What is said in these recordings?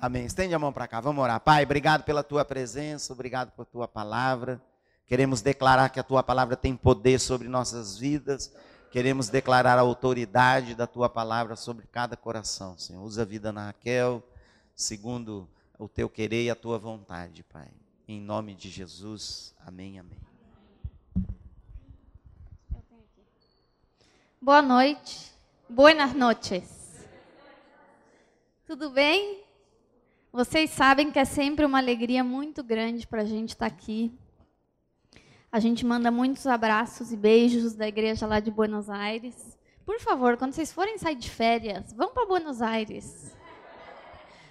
Amém. Estende a mão para cá, vamos orar. Pai, obrigado pela tua presença, obrigado por tua palavra. Queremos declarar que a tua palavra tem poder sobre nossas vidas. Queremos declarar a autoridade da tua palavra sobre cada coração, Senhor. Usa a vida na Raquel, segundo o teu querer e a tua vontade, Pai. Em nome de Jesus. Amém, amém. Boa noite. Buenas noches. Tudo bem? Vocês sabem que é sempre uma alegria muito grande para a gente estar tá aqui. A gente manda muitos abraços e beijos da igreja lá de Buenos Aires. Por favor, quando vocês forem sair de férias, vão para Buenos Aires.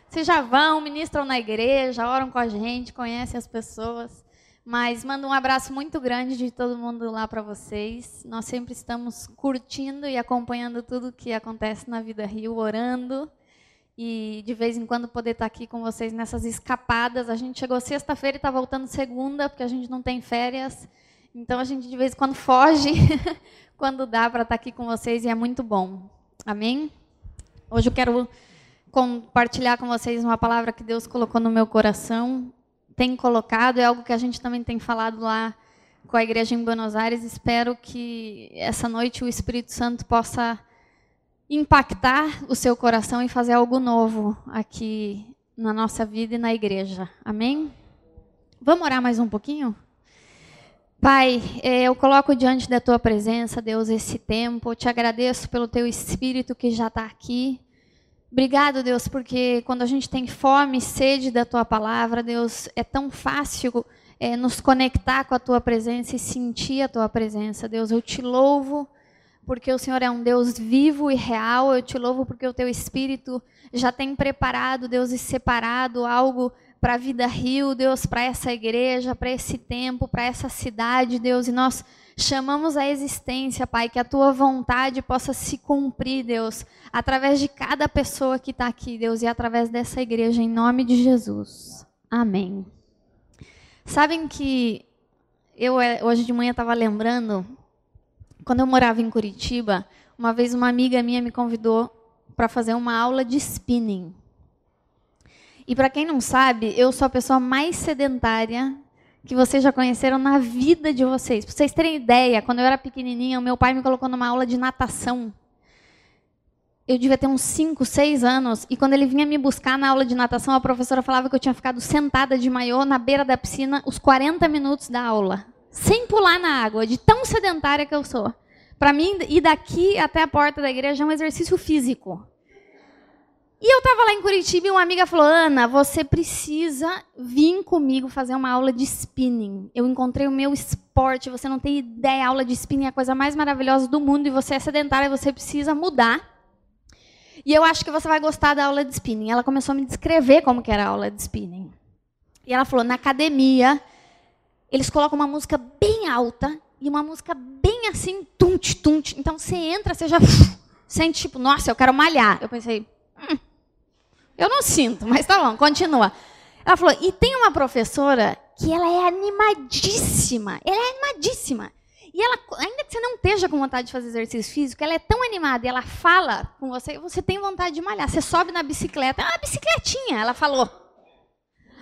Vocês já vão, ministram na igreja, oram com a gente, conhecem as pessoas. Mas mando um abraço muito grande de todo mundo lá para vocês. Nós sempre estamos curtindo e acompanhando tudo que acontece na Vida Rio, orando. E de vez em quando poder estar aqui com vocês nessas escapadas. A gente chegou sexta-feira e está voltando segunda, porque a gente não tem férias. Então a gente de vez em quando foge quando dá para estar aqui com vocês e é muito bom. Amém? Hoje eu quero compartilhar com vocês uma palavra que Deus colocou no meu coração tem colocado, é algo que a gente também tem falado lá com a igreja em Buenos Aires. Espero que essa noite o Espírito Santo possa impactar o seu coração e fazer algo novo aqui na nossa vida e na igreja. Amém? Vamos orar mais um pouquinho? Pai, é, eu coloco diante da tua presença, Deus, esse tempo. Eu te agradeço pelo teu espírito que já está aqui. Obrigado, Deus, porque quando a gente tem fome e sede da tua palavra, Deus, é tão fácil é, nos conectar com a tua presença e sentir a tua presença. Deus, eu te louvo porque o Senhor é um Deus vivo e real. Eu te louvo porque o teu espírito já tem preparado, Deus, e separado algo para a vida rio, Deus, para essa igreja, para esse tempo, para essa cidade, Deus, e nós chamamos a existência, Pai, que a tua vontade possa se cumprir, Deus, através de cada pessoa que está aqui, Deus, e através dessa igreja, em nome de Jesus. Amém. Sabem que eu é, hoje de manhã estava lembrando, quando eu morava em Curitiba, uma vez uma amiga minha me convidou para fazer uma aula de spinning. E para quem não sabe, eu sou a pessoa mais sedentária que vocês já conheceram na vida de vocês. Para vocês terem ideia, quando eu era pequenininha, o meu pai me colocou numa aula de natação. Eu devia ter uns 5, 6 anos, e quando ele vinha me buscar na aula de natação, a professora falava que eu tinha ficado sentada de maiô na beira da piscina os 40 minutos da aula, sem pular na água, de tão sedentária que eu sou. Para mim, ir daqui até a porta da igreja é um exercício físico. E eu estava lá em Curitiba e uma amiga falou: Ana, você precisa vir comigo fazer uma aula de spinning. Eu encontrei o meu esporte, você não tem ideia, aula de spinning é a coisa mais maravilhosa do mundo e você é sedentária, você precisa mudar. E eu acho que você vai gostar da aula de spinning. Ela começou a me descrever como que era a aula de spinning. E ela falou: na academia, eles colocam uma música bem alta e uma música bem assim, tunt, tunt. Então você entra, você já sente tipo, nossa, eu quero malhar. Eu pensei, hum, eu não sinto, mas tá bom, continua. Ela falou, e tem uma professora que ela é animadíssima. Ela é animadíssima. E ela, ainda que você não esteja com vontade de fazer exercício físico, ela é tão animada e ela fala com você, você tem vontade de malhar. Você sobe na bicicleta, ah, bicicletinha, ela falou.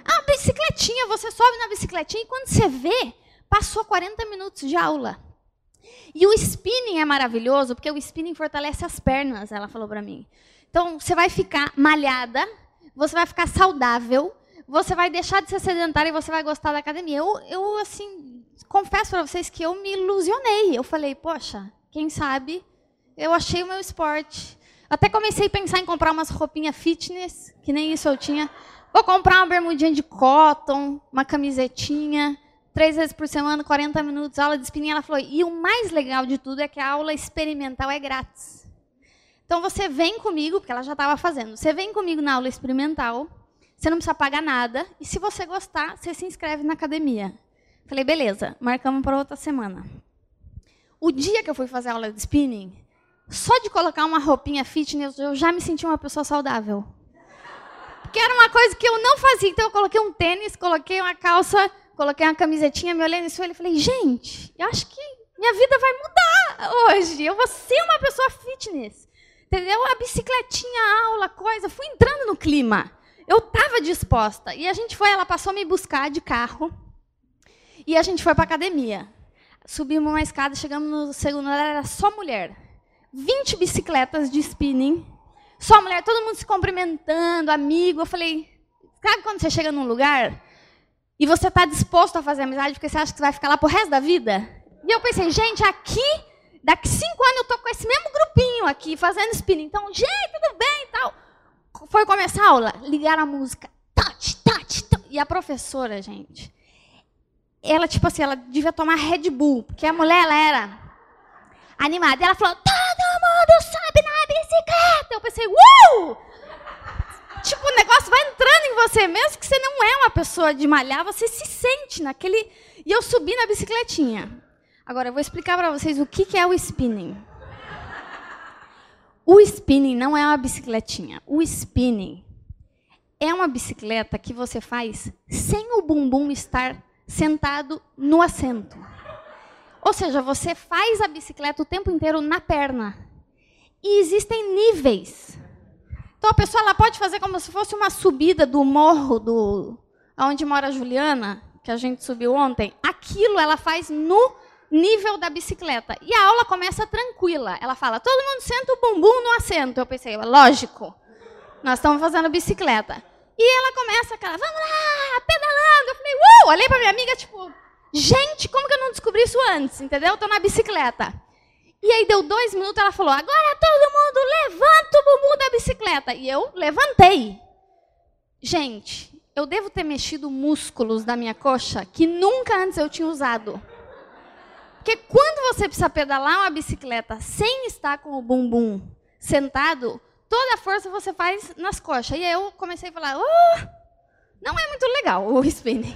Ah, bicicletinha, você sobe na bicicletinha e quando você vê, passou 40 minutos de aula. E o spinning é maravilhoso, porque o spinning fortalece as pernas, ela falou para mim. Então, você vai ficar malhada, você vai ficar saudável, você vai deixar de ser sedentária e você vai gostar da academia. Eu, eu assim, confesso para vocês que eu me ilusionei. Eu falei, poxa, quem sabe eu achei o meu esporte. Até comecei a pensar em comprar umas roupinhas fitness, que nem isso eu tinha. Vou comprar uma bermudinha de cotton, uma camisetinha, três vezes por semana, 40 minutos, aula de espinha. Ela falou, e o mais legal de tudo é que a aula experimental é grátis. Então você vem comigo, porque ela já estava fazendo. Você vem comigo na aula experimental, você não precisa pagar nada, e se você gostar, você se inscreve na academia. Falei, beleza, marcamos para outra semana. O dia que eu fui fazer aula de spinning, só de colocar uma roupinha fitness, eu já me senti uma pessoa saudável. Porque era uma coisa que eu não fazia. Então eu coloquei um tênis, coloquei uma calça, coloquei uma camisetinha, me olhei no espelho e falei, gente, eu acho que minha vida vai mudar hoje. Eu vou ser uma pessoa fitness. Entendeu? A bicicletinha, a aula, coisa. Fui entrando no clima. Eu estava disposta. E a gente foi, ela passou a me buscar de carro. E a gente foi para academia. Subimos uma escada, chegamos no segundo andar, era só mulher. 20 bicicletas de spinning. Só mulher, todo mundo se cumprimentando, amigo. Eu falei, sabe quando você chega num lugar e você está disposto a fazer amizade porque você acha que você vai ficar lá pro resto da vida? E eu pensei, gente, aqui, daqui cinco anos eu tô com esse mesmo grupinho aqui, fazendo spinning. Então, gente, tudo bem e tal. Foi começar a aula, ligar a música. Touch, touch, touch. E a professora, gente, ela, tipo assim, ela devia tomar Red Bull, porque a mulher, ela era animada. E ela falou, todo mundo sobe na bicicleta. Pensei, uh! Tipo, o negócio vai entrando em você, mesmo que você não é uma pessoa de malhar, você se sente naquele... E eu subi na bicicletinha. Agora, eu vou explicar para vocês o que é o spinning. O spinning não é uma bicicletinha. O spinning é uma bicicleta que você faz sem o bumbum estar sentado no assento. Ou seja, você faz a bicicleta o tempo inteiro na perna. E existem níveis. Então a pessoa ela pode fazer como se fosse uma subida do morro do onde mora a Juliana, que a gente subiu ontem. Aquilo ela faz no nível da bicicleta. E a aula começa tranquila. Ela fala: "Todo mundo senta o bumbum no assento". Eu pensei: "Lógico. Nós estamos fazendo bicicleta". E ela começa aquela: "Vamos lá, pedalando". Eu falei: "Uh!". Olhei para minha amiga tipo: "Gente, como que eu não descobri isso antes?", entendeu? Estou na bicicleta. E aí deu dois minutos, ela falou: agora todo mundo levanta o bumbum da bicicleta. E eu levantei. Gente, eu devo ter mexido músculos da minha coxa que nunca antes eu tinha usado. Porque quando você precisa pedalar uma bicicleta sem estar com o bumbum sentado, toda a força você faz nas coxas. E aí eu comecei a falar: oh, não é muito legal o spinning.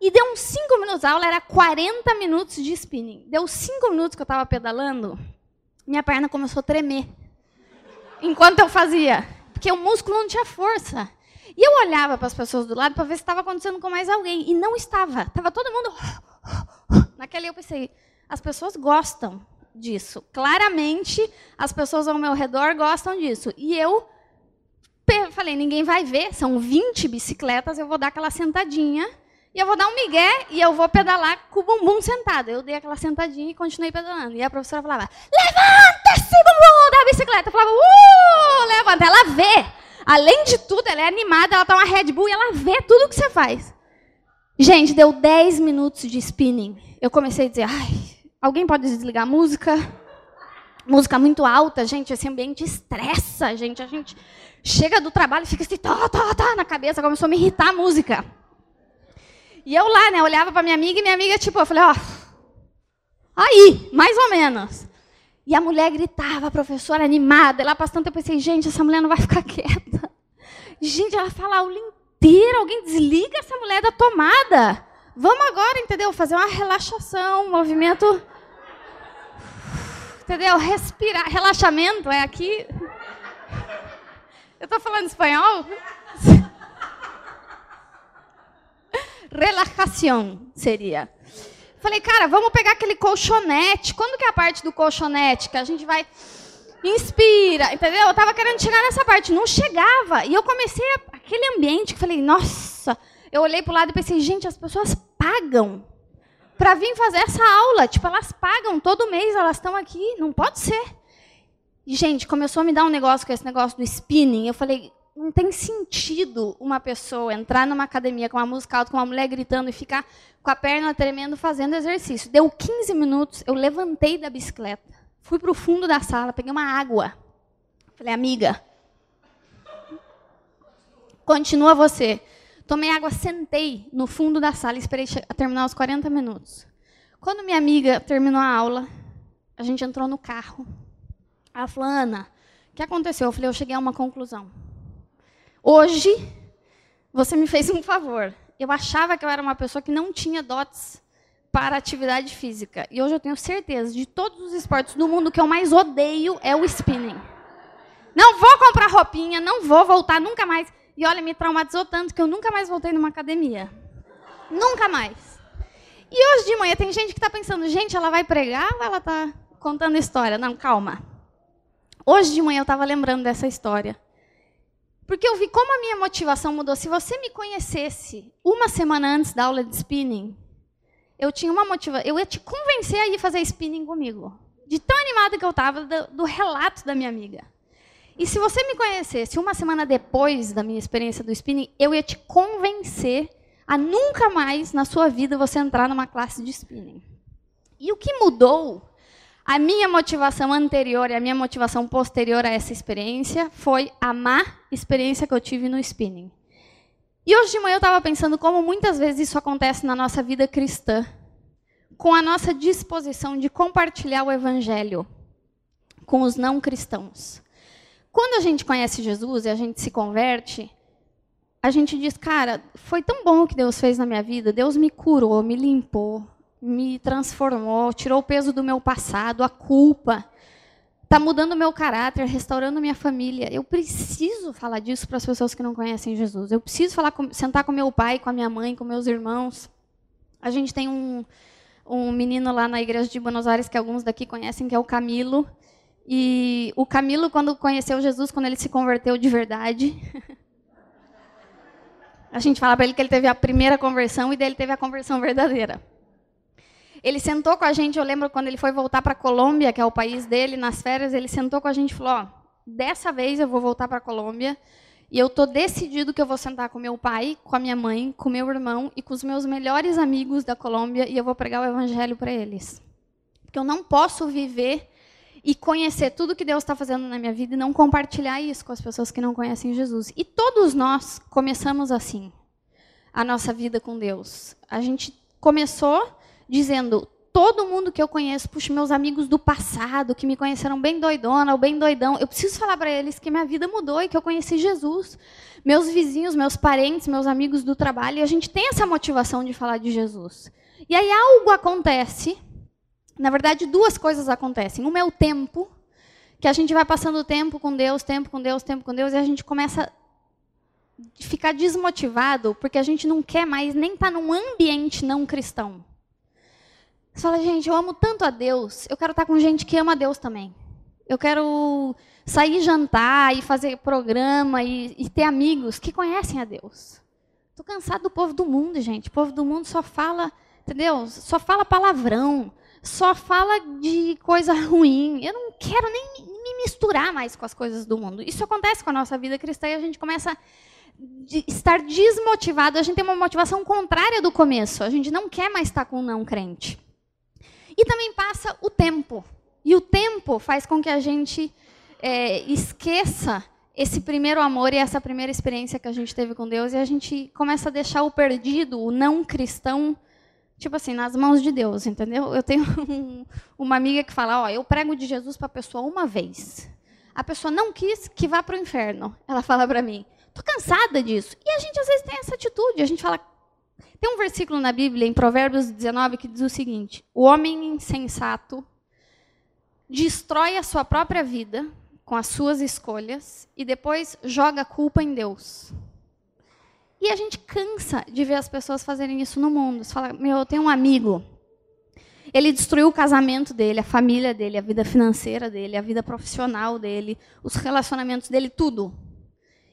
E deu uns 5 minutos, a aula era 40 minutos de spinning. Deu 5 minutos que eu estava pedalando, minha perna começou a tremer. Enquanto eu fazia. Porque o músculo não tinha força. E eu olhava para as pessoas do lado para ver se estava acontecendo com mais alguém. E não estava. Estava todo mundo. Naquele eu pensei, as pessoas gostam disso. Claramente, as pessoas ao meu redor gostam disso. E eu falei, ninguém vai ver, são 20 bicicletas, eu vou dar aquela sentadinha e eu vou dar um migué e eu vou pedalar com o bumbum sentado. Eu dei aquela sentadinha e continuei pedalando. E a professora falava, levanta esse bumbum da bicicleta. Eu falava, uh, levanta. Ela vê. Além de tudo, ela é animada, ela tá uma Red Bull e ela vê tudo que você faz. Gente, deu 10 minutos de spinning. Eu comecei a dizer, ai, alguém pode desligar a música? Música muito alta, gente, esse ambiente estressa, gente. A gente chega do trabalho e fica assim, tá, tá, tá, na cabeça, começou a me irritar a música. E eu lá, né, olhava para minha amiga e minha amiga, tipo, eu falei, ó, aí, mais ou menos. E a mulher gritava, a professora animada, ela passando, eu pensei, gente, essa mulher não vai ficar quieta. Gente, ela fala a aula inteira, alguém desliga essa mulher da tomada. Vamos agora, entendeu? Fazer uma relaxação, um movimento. Entendeu? Respirar. Relaxamento é aqui. Eu estou falando espanhol? Relaxação seria. Falei, cara, vamos pegar aquele colchonete. Quando que é a parte do colchonete que a gente vai inspira, entendeu? Eu tava querendo chegar nessa parte, não chegava. E eu comecei a, aquele ambiente que falei, nossa, eu olhei para o lado e pensei, gente, as pessoas pagam para vir fazer essa aula. Tipo, elas pagam todo mês, elas estão aqui, não pode ser. E, gente, começou a me dar um negócio com esse negócio do spinning. Eu falei, não tem sentido uma pessoa entrar numa academia com uma música alta, com uma mulher gritando e ficar com a perna tremendo fazendo exercício. Deu 15 minutos, eu levantei da bicicleta, fui para o fundo da sala, peguei uma água. Falei, amiga, continua você. Tomei água, sentei no fundo da sala e esperei terminar os 40 minutos. Quando minha amiga terminou a aula, a gente entrou no carro. Ela falou, Ana, o que aconteceu? Eu falei, eu cheguei a uma conclusão. Hoje, você me fez um favor. Eu achava que eu era uma pessoa que não tinha dotes para atividade física. E hoje eu tenho certeza, de todos os esportes do mundo, que eu mais odeio é o spinning. Não vou comprar roupinha, não vou voltar nunca mais. E olha, me traumatizou tanto que eu nunca mais voltei numa academia. Nunca mais. E hoje de manhã tem gente que está pensando, gente, ela vai pregar ou ela está contando história? Não, calma. Hoje de manhã eu estava lembrando dessa história. Porque eu vi como a minha motivação mudou. Se você me conhecesse uma semana antes da aula de spinning, eu tinha uma motivação. Eu ia te convencer a ir fazer spinning comigo. De tão animada que eu estava do, do relato da minha amiga. E se você me conhecesse uma semana depois da minha experiência do spinning, eu ia te convencer a nunca mais na sua vida você entrar numa classe de spinning. E o que mudou a minha motivação anterior e a minha motivação posterior a essa experiência foi a má experiência que eu tive no spinning. E hoje de manhã eu estava pensando como muitas vezes isso acontece na nossa vida cristã, com a nossa disposição de compartilhar o evangelho com os não cristãos. Quando a gente conhece Jesus e a gente se converte, a gente diz, cara, foi tão bom o que Deus fez na minha vida, Deus me curou, me limpou, me transformou, tirou o peso do meu passado, a culpa. Está mudando o meu caráter, restaurando minha família. Eu preciso falar disso para as pessoas que não conhecem Jesus. Eu preciso falar com, sentar com meu pai, com a minha mãe, com meus irmãos. A gente tem um, um menino lá na igreja de Buenos Aires que alguns daqui conhecem, que é o Camilo. E o Camilo, quando conheceu Jesus, quando ele se converteu de verdade, a gente fala para ele que ele teve a primeira conversão e dele teve a conversão verdadeira. Ele sentou com a gente, eu lembro quando ele foi voltar para a Colômbia, que é o país dele, nas férias, ele sentou com a gente e falou: ó, dessa vez eu vou voltar para a Colômbia e eu tô decidido que eu vou sentar com meu pai, com a minha mãe, com meu irmão e com os meus melhores amigos da Colômbia e eu vou pregar o evangelho para eles. Porque eu não posso viver e conhecer tudo que Deus está fazendo na minha vida e não compartilhar isso com as pessoas que não conhecem Jesus. E todos nós começamos assim, a nossa vida com Deus. A gente começou dizendo: todo mundo que eu conheço, puxa, meus amigos do passado, que me conheceram bem doidona ou bem doidão, eu preciso falar para eles que minha vida mudou e que eu conheci Jesus. Meus vizinhos, meus parentes, meus amigos do trabalho, e a gente tem essa motivação de falar de Jesus. E aí algo acontece, na verdade, duas coisas acontecem. Uma é o tempo, que a gente vai passando tempo com Deus, tempo com Deus, tempo com Deus, e a gente começa a ficar desmotivado, porque a gente não quer mais nem estar tá num ambiente não cristão. Você fala, gente, eu amo tanto a Deus, eu quero estar com gente que ama a Deus também. Eu quero sair jantar e fazer programa e, e ter amigos que conhecem a Deus. Estou cansado do povo do mundo, gente. O povo do mundo só fala, entendeu? Só fala palavrão, só fala de coisa ruim. Eu não quero nem me misturar mais com as coisas do mundo. Isso acontece com a nossa vida cristã e a gente começa a estar desmotivado. A gente tem uma motivação contrária do começo. A gente não quer mais estar com um não crente. E também passa o tempo. E o tempo faz com que a gente é, esqueça esse primeiro amor e essa primeira experiência que a gente teve com Deus e a gente começa a deixar o perdido, o não cristão, tipo assim, nas mãos de Deus, entendeu? Eu tenho um, uma amiga que fala, ó, eu prego de Jesus para a pessoa uma vez. A pessoa não quis que vá para o inferno. Ela fala para mim, tô cansada disso. E a gente às vezes tem essa atitude, a gente fala, tem um versículo na Bíblia, em Provérbios 19, que diz o seguinte: O homem insensato destrói a sua própria vida com as suas escolhas e depois joga a culpa em Deus. E a gente cansa de ver as pessoas fazerem isso no mundo. Você fala, meu, eu tenho um amigo. Ele destruiu o casamento dele, a família dele, a vida financeira dele, a vida profissional dele, os relacionamentos dele, tudo.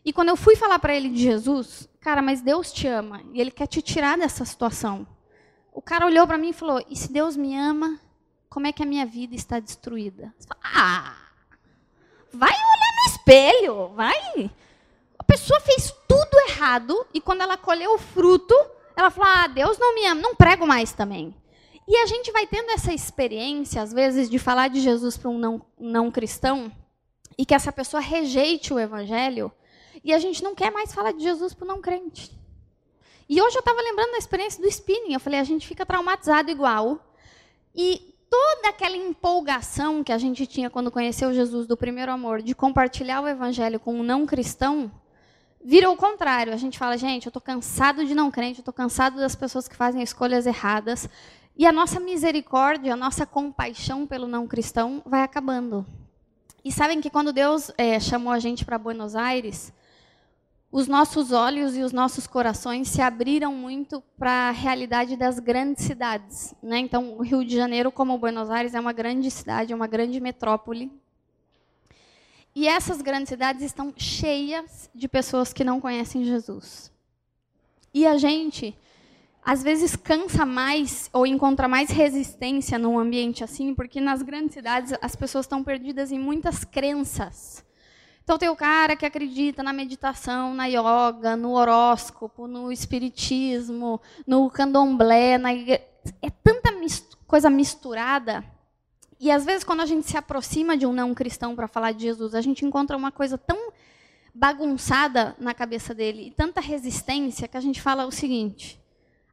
E quando eu fui falar para ele de Jesus, cara, mas Deus te ama e Ele quer te tirar dessa situação. O cara olhou para mim e falou: e se Deus me ama, como é que a minha vida está destruída? Ah, vai olhar no espelho, vai. A pessoa fez tudo errado e quando ela colheu o fruto, ela falou: ah, Deus não me ama, não prego mais também. E a gente vai tendo essa experiência, às vezes, de falar de Jesus para um não, não cristão e que essa pessoa rejeite o evangelho e a gente não quer mais falar de Jesus para o não crente. E hoje eu estava lembrando da experiência do spinning. Eu falei, a gente fica traumatizado igual. E toda aquela empolgação que a gente tinha quando conheceu Jesus do primeiro amor, de compartilhar o evangelho com um não cristão, virou o contrário. A gente fala, gente, eu estou cansado de não crente, eu estou cansado das pessoas que fazem escolhas erradas. E a nossa misericórdia, a nossa compaixão pelo não cristão vai acabando. E sabem que quando Deus é, chamou a gente para Buenos Aires, os nossos olhos e os nossos corações se abriram muito para a realidade das grandes cidades. Né? Então, o Rio de Janeiro, como Buenos Aires, é uma grande cidade, é uma grande metrópole. E essas grandes cidades estão cheias de pessoas que não conhecem Jesus. E a gente, às vezes, cansa mais ou encontra mais resistência num ambiente assim, porque nas grandes cidades as pessoas estão perdidas em muitas crenças. Então tem o cara que acredita na meditação, na yoga, no horóscopo, no espiritismo, no candomblé, na igre... é tanta coisa misturada. E às vezes quando a gente se aproxima de um não cristão para falar de Jesus, a gente encontra uma coisa tão bagunçada na cabeça dele e tanta resistência que a gente fala o seguinte: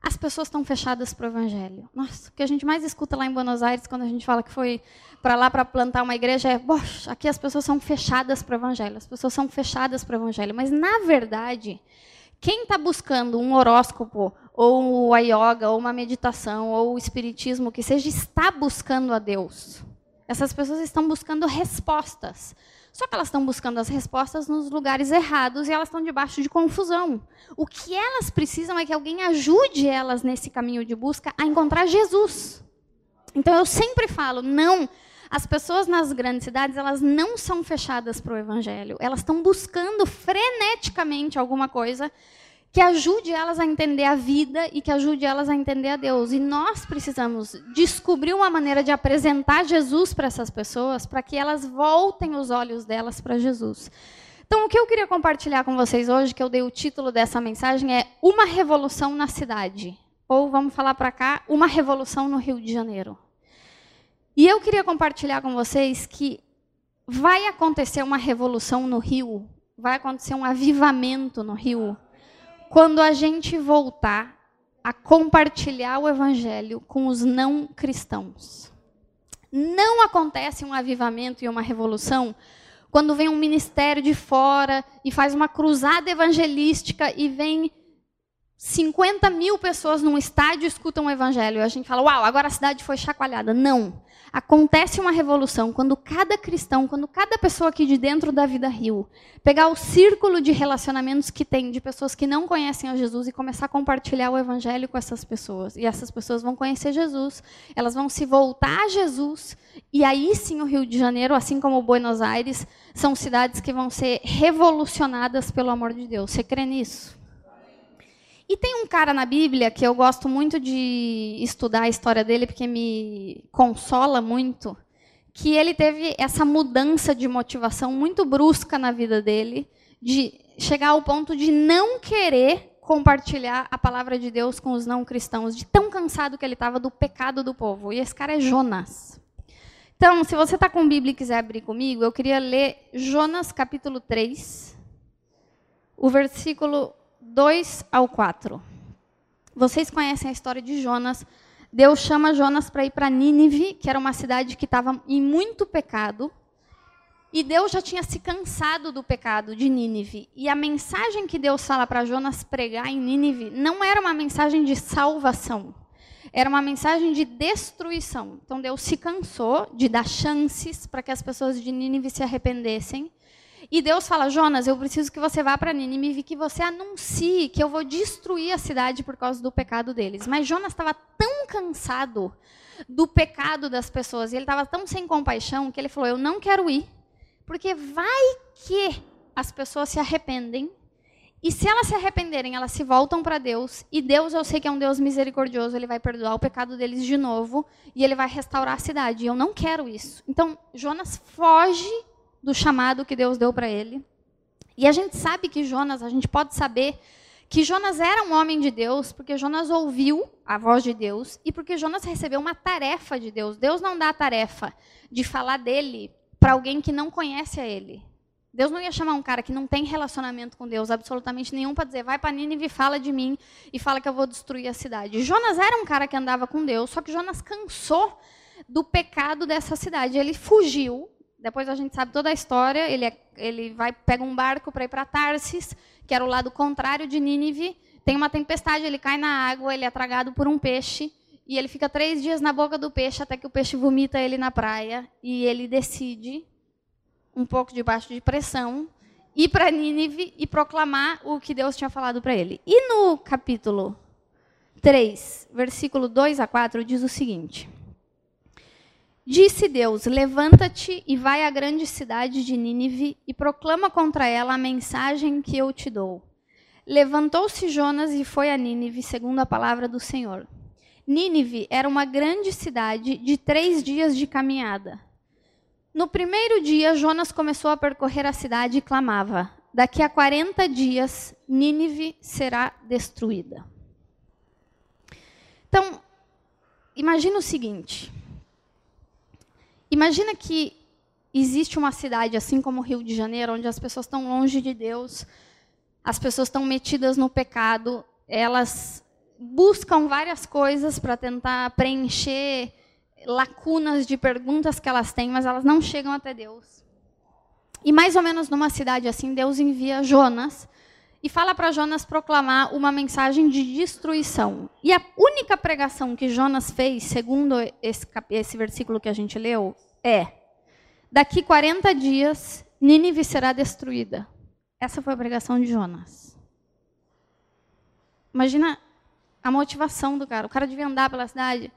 as pessoas estão fechadas para o evangelho. Nossa, o que a gente mais escuta lá em Buenos Aires quando a gente fala que foi para lá para plantar uma igreja é, Poxa, aqui as pessoas são fechadas para o evangelho. As pessoas são fechadas para o evangelho. Mas na verdade, quem está buscando um horóscopo ou a yoga ou uma meditação ou o espiritismo que seja está buscando a Deus. Essas pessoas estão buscando respostas. Só que elas estão buscando as respostas nos lugares errados e elas estão debaixo de confusão. O que elas precisam é que alguém ajude elas nesse caminho de busca a encontrar Jesus. Então eu sempre falo, não, as pessoas nas grandes cidades, elas não são fechadas para o evangelho. Elas estão buscando freneticamente alguma coisa que ajude elas a entender a vida e que ajude elas a entender a Deus. E nós precisamos descobrir uma maneira de apresentar Jesus para essas pessoas, para que elas voltem os olhos delas para Jesus. Então, o que eu queria compartilhar com vocês hoje, que eu dei o título dessa mensagem, é Uma Revolução na Cidade. Ou, vamos falar para cá, Uma Revolução no Rio de Janeiro. E eu queria compartilhar com vocês que vai acontecer uma revolução no Rio, vai acontecer um avivamento no Rio, quando a gente voltar a compartilhar o evangelho com os não cristãos. Não acontece um avivamento e uma revolução quando vem um ministério de fora e faz uma cruzada evangelística e vem 50 mil pessoas num estádio escutam o evangelho. E a gente fala, uau, agora a cidade foi chacoalhada. Não. Acontece uma revolução quando cada cristão, quando cada pessoa aqui de dentro da Vida Rio, pegar o círculo de relacionamentos que tem de pessoas que não conhecem a Jesus e começar a compartilhar o evangelho com essas pessoas. E essas pessoas vão conhecer Jesus, elas vão se voltar a Jesus. E aí sim o Rio de Janeiro, assim como Buenos Aires, são cidades que vão ser revolucionadas pelo amor de Deus. Você crê nisso? E tem um cara na Bíblia que eu gosto muito de estudar a história dele, porque me consola muito, que ele teve essa mudança de motivação muito brusca na vida dele, de chegar ao ponto de não querer compartilhar a palavra de Deus com os não cristãos, de tão cansado que ele estava do pecado do povo. E esse cara é Jonas. Então, se você está com Bíblia e quiser abrir comigo, eu queria ler Jonas capítulo 3, o versículo 2 ao 4. Vocês conhecem a história de Jonas. Deus chama Jonas para ir para Nínive, que era uma cidade que estava em muito pecado. E Deus já tinha se cansado do pecado de Nínive. E a mensagem que Deus fala para Jonas pregar em Nínive não era uma mensagem de salvação. Era uma mensagem de destruição. Então Deus se cansou de dar chances para que as pessoas de Nínive se arrependessem. E Deus fala: Jonas, eu preciso que você vá para Nínive e que você anuncie que eu vou destruir a cidade por causa do pecado deles. Mas Jonas estava tão cansado do pecado das pessoas, e ele estava tão sem compaixão que ele falou: Eu não quero ir, porque vai que as pessoas se arrependem. E se elas se arrependerem, elas se voltam para Deus. E Deus, eu sei que é um Deus misericordioso, ele vai perdoar o pecado deles de novo e ele vai restaurar a cidade. E eu não quero isso. Então, Jonas foge do chamado que Deus deu para ele. E a gente sabe que Jonas, a gente pode saber que Jonas era um homem de Deus, porque Jonas ouviu a voz de Deus e porque Jonas recebeu uma tarefa de Deus. Deus não dá a tarefa de falar dele para alguém que não conhece a ele. Deus não ia chamar um cara que não tem relacionamento com Deus absolutamente nenhum para dizer, vai para Nínive e fala de mim e fala que eu vou destruir a cidade. Jonas era um cara que andava com Deus, só que Jonas cansou do pecado dessa cidade. Ele fugiu depois a gente sabe toda a história. Ele, é, ele vai pega um barco para ir para Tarsis, que era o lado contrário de Nínive. Tem uma tempestade, ele cai na água, ele é tragado por um peixe. E ele fica três dias na boca do peixe até que o peixe vomita ele na praia. E ele decide, um pouco debaixo de pressão, ir para Nínive e proclamar o que Deus tinha falado para ele. E no capítulo 3, versículo 2 a 4, diz o seguinte: Disse Deus: Levanta-te e vai à grande cidade de Nínive e proclama contra ela a mensagem que eu te dou. Levantou-se Jonas e foi a Nínive, segundo a palavra do Senhor. Nínive era uma grande cidade de três dias de caminhada. No primeiro dia, Jonas começou a percorrer a cidade e clamava: Daqui a 40 dias, Nínive será destruída. Então, imagina o seguinte Imagina que existe uma cidade, assim como o Rio de Janeiro, onde as pessoas estão longe de Deus, as pessoas estão metidas no pecado, elas buscam várias coisas para tentar preencher lacunas de perguntas que elas têm, mas elas não chegam até Deus. E mais ou menos numa cidade assim, Deus envia Jonas e fala para Jonas proclamar uma mensagem de destruição. E a única pregação que Jonas fez, segundo esse, esse versículo que a gente leu, é: daqui 40 dias Nínive será destruída. Essa foi a pregação de Jonas. Imagina a motivação do cara. O cara devia andar pela cidade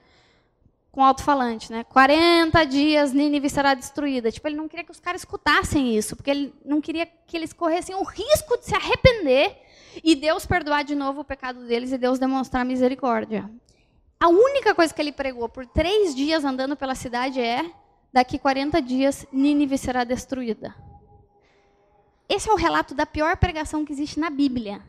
com alto-falante, né? 40 dias Nínive será destruída. Tipo, ele não queria que os caras escutassem isso, porque ele não queria que eles corressem o risco de se arrepender e Deus perdoar de novo o pecado deles e Deus demonstrar misericórdia. A única coisa que ele pregou por três dias andando pela cidade é: daqui 40 dias Nínive será destruída. Esse é o relato da pior pregação que existe na Bíblia.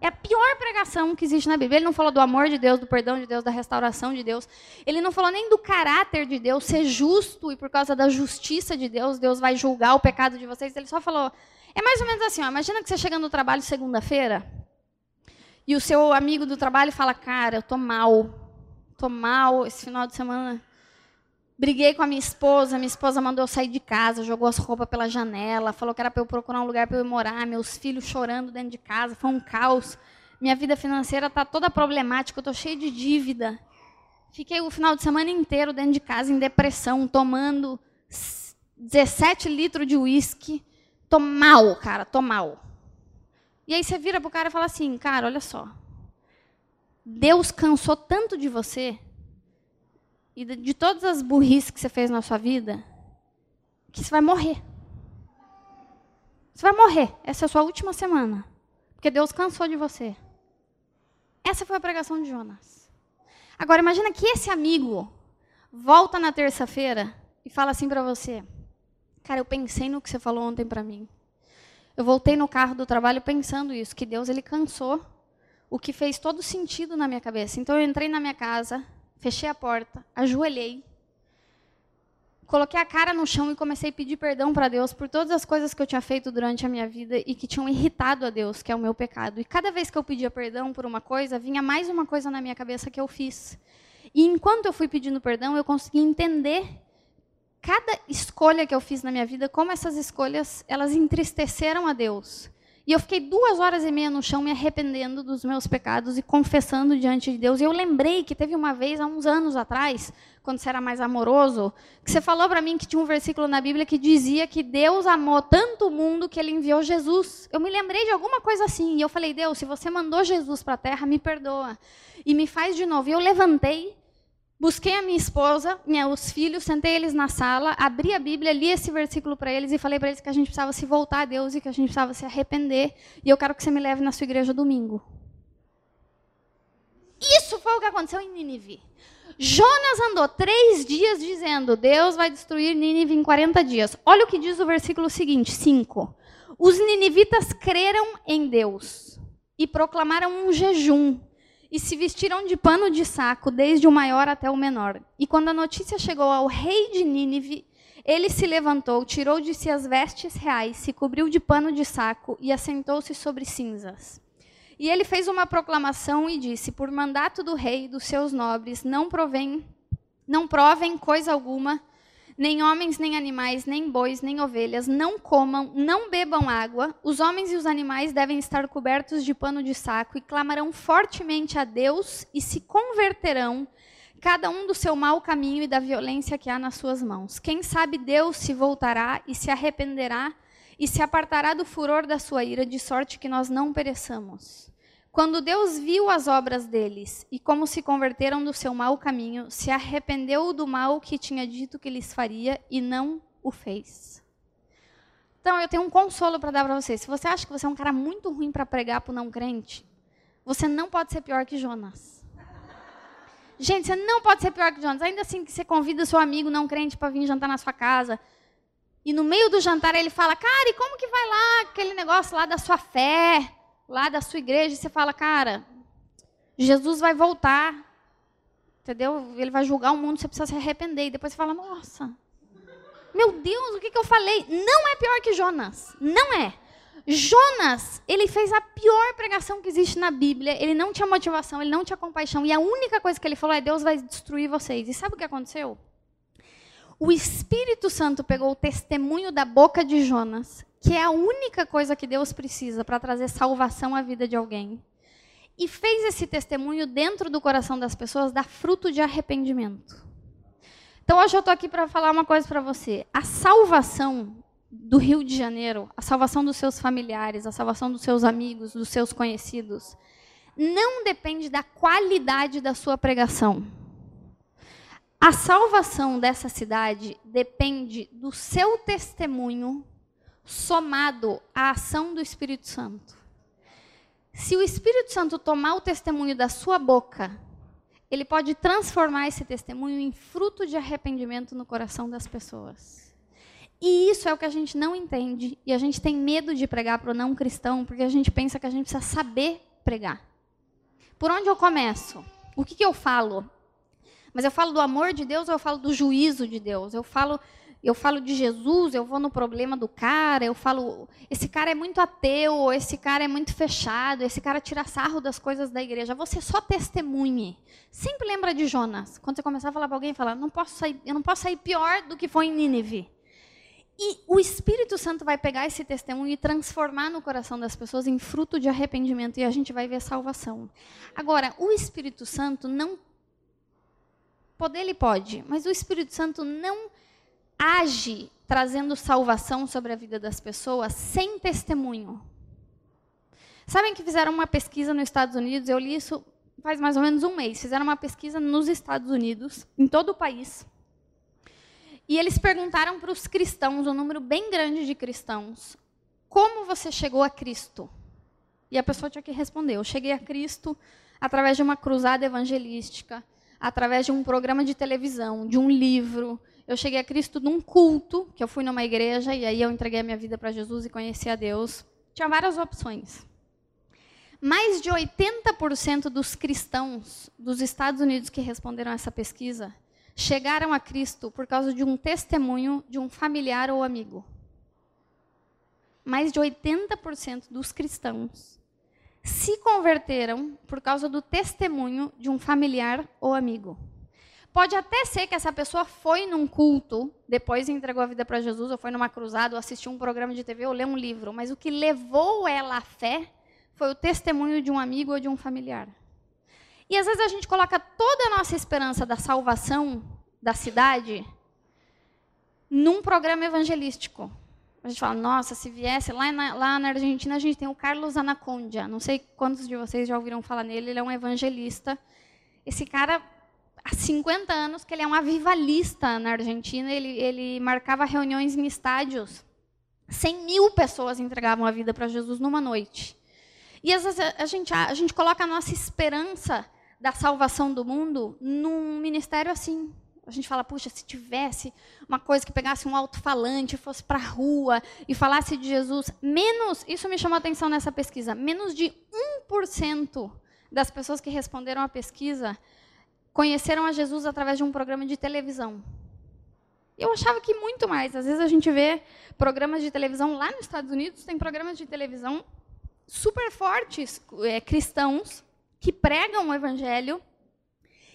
É a pior pregação que existe na Bíblia. Ele não falou do amor de Deus, do perdão de Deus, da restauração de Deus. Ele não falou nem do caráter de Deus, ser justo e por causa da justiça de Deus, Deus vai julgar o pecado de vocês. Ele só falou. É mais ou menos assim: ó, imagina que você chega no trabalho segunda-feira e o seu amigo do trabalho fala: Cara, eu tô mal. Tô mal esse final de semana. Briguei com a minha esposa, minha esposa mandou eu sair de casa, jogou as roupas pela janela, falou que era para eu procurar um lugar para eu morar, meus filhos chorando dentro de casa, foi um caos. Minha vida financeira está toda problemática, eu estou cheia de dívida. Fiquei o final de semana inteiro dentro de casa em depressão, tomando 17 litros de uísque. Tô mal, cara, tô mal. E aí você vira pro cara e fala assim, cara, olha só. Deus cansou tanto de você e de, de todas as burrices que você fez na sua vida, que você vai morrer. Você vai morrer. Essa é a sua última semana. Porque Deus cansou de você. Essa foi a pregação de Jonas. Agora, imagina que esse amigo volta na terça-feira e fala assim para você: Cara, eu pensei no que você falou ontem para mim. Eu voltei no carro do trabalho pensando isso, que Deus ele cansou, o que fez todo sentido na minha cabeça. Então eu entrei na minha casa, fechei a porta, ajoelhei, coloquei a cara no chão e comecei a pedir perdão para Deus por todas as coisas que eu tinha feito durante a minha vida e que tinham irritado a Deus, que é o meu pecado. E cada vez que eu pedia perdão por uma coisa, vinha mais uma coisa na minha cabeça que eu fiz. E enquanto eu fui pedindo perdão, eu consegui entender cada escolha que eu fiz na minha vida, como essas escolhas elas entristeceram a Deus. E eu fiquei duas horas e meia no chão me arrependendo dos meus pecados e confessando diante de Deus. E eu lembrei que teve uma vez, há uns anos atrás, quando você era mais amoroso, que você falou para mim que tinha um versículo na Bíblia que dizia que Deus amou tanto o mundo que ele enviou Jesus. Eu me lembrei de alguma coisa assim. E eu falei, Deus, se você mandou Jesus para a terra, me perdoa. E me faz de novo. E eu levantei Busquei a minha esposa, meus filhos, sentei eles na sala, abri a Bíblia, li esse versículo para eles e falei para eles que a gente precisava se voltar a Deus e que a gente precisava se arrepender. E eu quero que você me leve na sua igreja domingo. Isso foi o que aconteceu em Nínive. Jonas andou três dias dizendo: Deus vai destruir Nínive em 40 dias. Olha o que diz o versículo seguinte, 5. Os ninivitas creram em Deus e proclamaram um jejum e se vestiram de pano de saco, desde o maior até o menor. E quando a notícia chegou ao rei de Nínive, ele se levantou, tirou de si as vestes reais, se cobriu de pano de saco e assentou-se sobre cinzas. E ele fez uma proclamação e disse: Por mandato do rei e dos seus nobres, não provém, não provem coisa alguma nem homens, nem animais, nem bois, nem ovelhas, não comam, não bebam água. Os homens e os animais devem estar cobertos de pano de saco e clamarão fortemente a Deus e se converterão, cada um do seu mau caminho e da violência que há nas suas mãos. Quem sabe Deus se voltará e se arrependerá e se apartará do furor da sua ira, de sorte que nós não pereçamos. Quando Deus viu as obras deles e como se converteram do seu mau caminho, se arrependeu do mal que tinha dito que lhes faria e não o fez. Então, eu tenho um consolo para dar para você. Se você acha que você é um cara muito ruim para pregar para o não crente, você não pode ser pior que Jonas. Gente, você não pode ser pior que Jonas. Ainda assim que você convida seu amigo não crente para vir jantar na sua casa. E no meio do jantar ele fala, cara, e como que vai lá aquele negócio lá da sua fé, lá da sua igreja? E você fala, cara, Jesus vai voltar. Entendeu? Ele vai julgar o mundo, você precisa se arrepender. E depois você fala, nossa, meu Deus, o que, que eu falei? Não é pior que Jonas. Não é. Jonas, ele fez a pior pregação que existe na Bíblia. Ele não tinha motivação, ele não tinha compaixão. E a única coisa que ele falou é: Deus vai destruir vocês. E sabe o que aconteceu? O Espírito Santo pegou o testemunho da boca de Jonas, que é a única coisa que Deus precisa para trazer salvação à vida de alguém, e fez esse testemunho dentro do coração das pessoas dar fruto de arrependimento. Então hoje eu estou aqui para falar uma coisa para você. A salvação do Rio de Janeiro, a salvação dos seus familiares, a salvação dos seus amigos, dos seus conhecidos, não depende da qualidade da sua pregação. A salvação dessa cidade depende do seu testemunho somado à ação do Espírito Santo. Se o Espírito Santo tomar o testemunho da sua boca, ele pode transformar esse testemunho em fruto de arrependimento no coração das pessoas. E isso é o que a gente não entende. E a gente tem medo de pregar para o não cristão, porque a gente pensa que a gente precisa saber pregar. Por onde eu começo? O que, que eu falo? Mas eu falo do amor de Deus ou eu falo do juízo de Deus? Eu falo, eu falo de Jesus, eu vou no problema do cara, eu falo, esse cara é muito ateu, esse cara é muito fechado, esse cara tira sarro das coisas da igreja. Você só testemunhe. Sempre lembra de Jonas. Quando você começar a falar para alguém, fala, não posso sair, eu não posso sair pior do que foi em Nínive. E o Espírito Santo vai pegar esse testemunho e transformar no coração das pessoas em fruto de arrependimento e a gente vai ver salvação. Agora, o Espírito Santo não poder ele pode, mas o Espírito Santo não age trazendo salvação sobre a vida das pessoas sem testemunho. Sabem que fizeram uma pesquisa nos Estados Unidos, eu li isso faz mais ou menos um mês. Fizeram uma pesquisa nos Estados Unidos, em todo o país e eles perguntaram para os cristãos, um número bem grande de cristãos, como você chegou a Cristo? E a pessoa tinha que responder: Eu cheguei a Cristo através de uma cruzada evangelística, através de um programa de televisão, de um livro. Eu cheguei a Cristo num culto, que eu fui numa igreja e aí eu entreguei a minha vida para Jesus e conheci a Deus. Tinha várias opções. Mais de 80% dos cristãos dos Estados Unidos que responderam essa pesquisa chegaram a Cristo por causa de um testemunho de um familiar ou amigo. Mais de 80% dos cristãos se converteram por causa do testemunho de um familiar ou amigo. Pode até ser que essa pessoa foi num culto, depois entregou a vida para Jesus, ou foi numa cruzada, ou assistiu um programa de TV, ou leu um livro, mas o que levou ela à fé foi o testemunho de um amigo ou de um familiar. E às vezes a gente coloca toda a nossa esperança da salvação da cidade num programa evangelístico. A gente fala, nossa, se viesse lá na, lá na Argentina, a gente tem o Carlos Anacondia. Não sei quantos de vocês já ouviram falar nele, ele é um evangelista. Esse cara, há 50 anos, que ele é um avivalista na Argentina, ele, ele marcava reuniões em estádios. 100 mil pessoas entregavam a vida para Jesus numa noite. E às vezes a gente, a gente coloca a nossa esperança da salvação do mundo num ministério assim. A gente fala, puxa, se tivesse uma coisa que pegasse um alto-falante, fosse para a rua e falasse de Jesus, menos, isso me chamou a atenção nessa pesquisa, menos de 1% das pessoas que responderam à pesquisa conheceram a Jesus através de um programa de televisão. Eu achava que muito mais. Às vezes a gente vê programas de televisão lá nos Estados Unidos, tem programas de televisão super fortes, é, cristãos, que pregam o evangelho,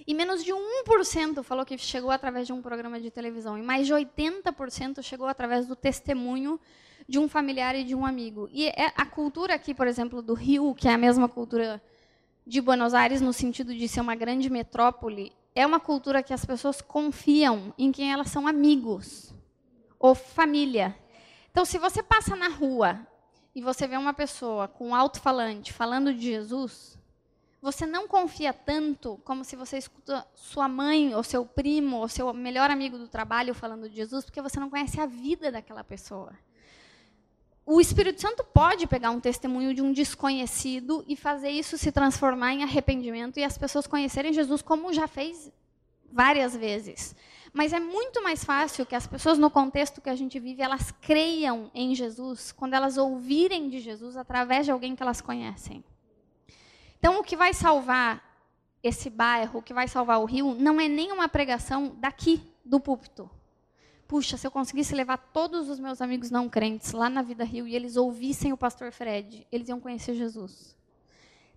e menos de 1% falou que chegou através de um programa de televisão. E mais de 80% chegou através do testemunho de um familiar e de um amigo. E é a cultura aqui, por exemplo, do Rio, que é a mesma cultura de Buenos Aires, no sentido de ser uma grande metrópole, é uma cultura que as pessoas confiam em quem elas são amigos ou família. Então, se você passa na rua e você vê uma pessoa com um alto-falante falando de Jesus, você não confia tanto como se você escuta sua mãe, ou seu primo, ou seu melhor amigo do trabalho falando de Jesus, porque você não conhece a vida daquela pessoa. O Espírito Santo pode pegar um testemunho de um desconhecido e fazer isso se transformar em arrependimento e as pessoas conhecerem Jesus como já fez várias vezes. Mas é muito mais fácil que as pessoas no contexto que a gente vive, elas creiam em Jesus quando elas ouvirem de Jesus através de alguém que elas conhecem. Então, o que vai salvar esse bairro, o que vai salvar o Rio, não é nem uma pregação daqui, do púlpito. Puxa, se eu conseguisse levar todos os meus amigos não crentes lá na Vida Rio e eles ouvissem o pastor Fred, eles iam conhecer Jesus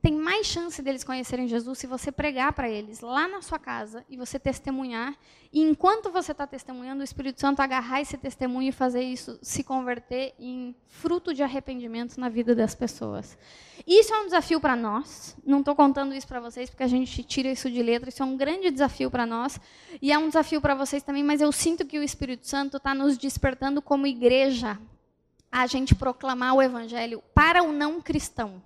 tem mais chance deles conhecerem Jesus se você pregar para eles lá na sua casa e você testemunhar. E enquanto você está testemunhando, o Espírito Santo agarrar esse testemunho e fazer isso se converter em fruto de arrependimento na vida das pessoas. Isso é um desafio para nós. Não estou contando isso para vocês porque a gente tira isso de letra. Isso é um grande desafio para nós e é um desafio para vocês também. Mas eu sinto que o Espírito Santo está nos despertando como igreja a gente proclamar o Evangelho para o não cristão.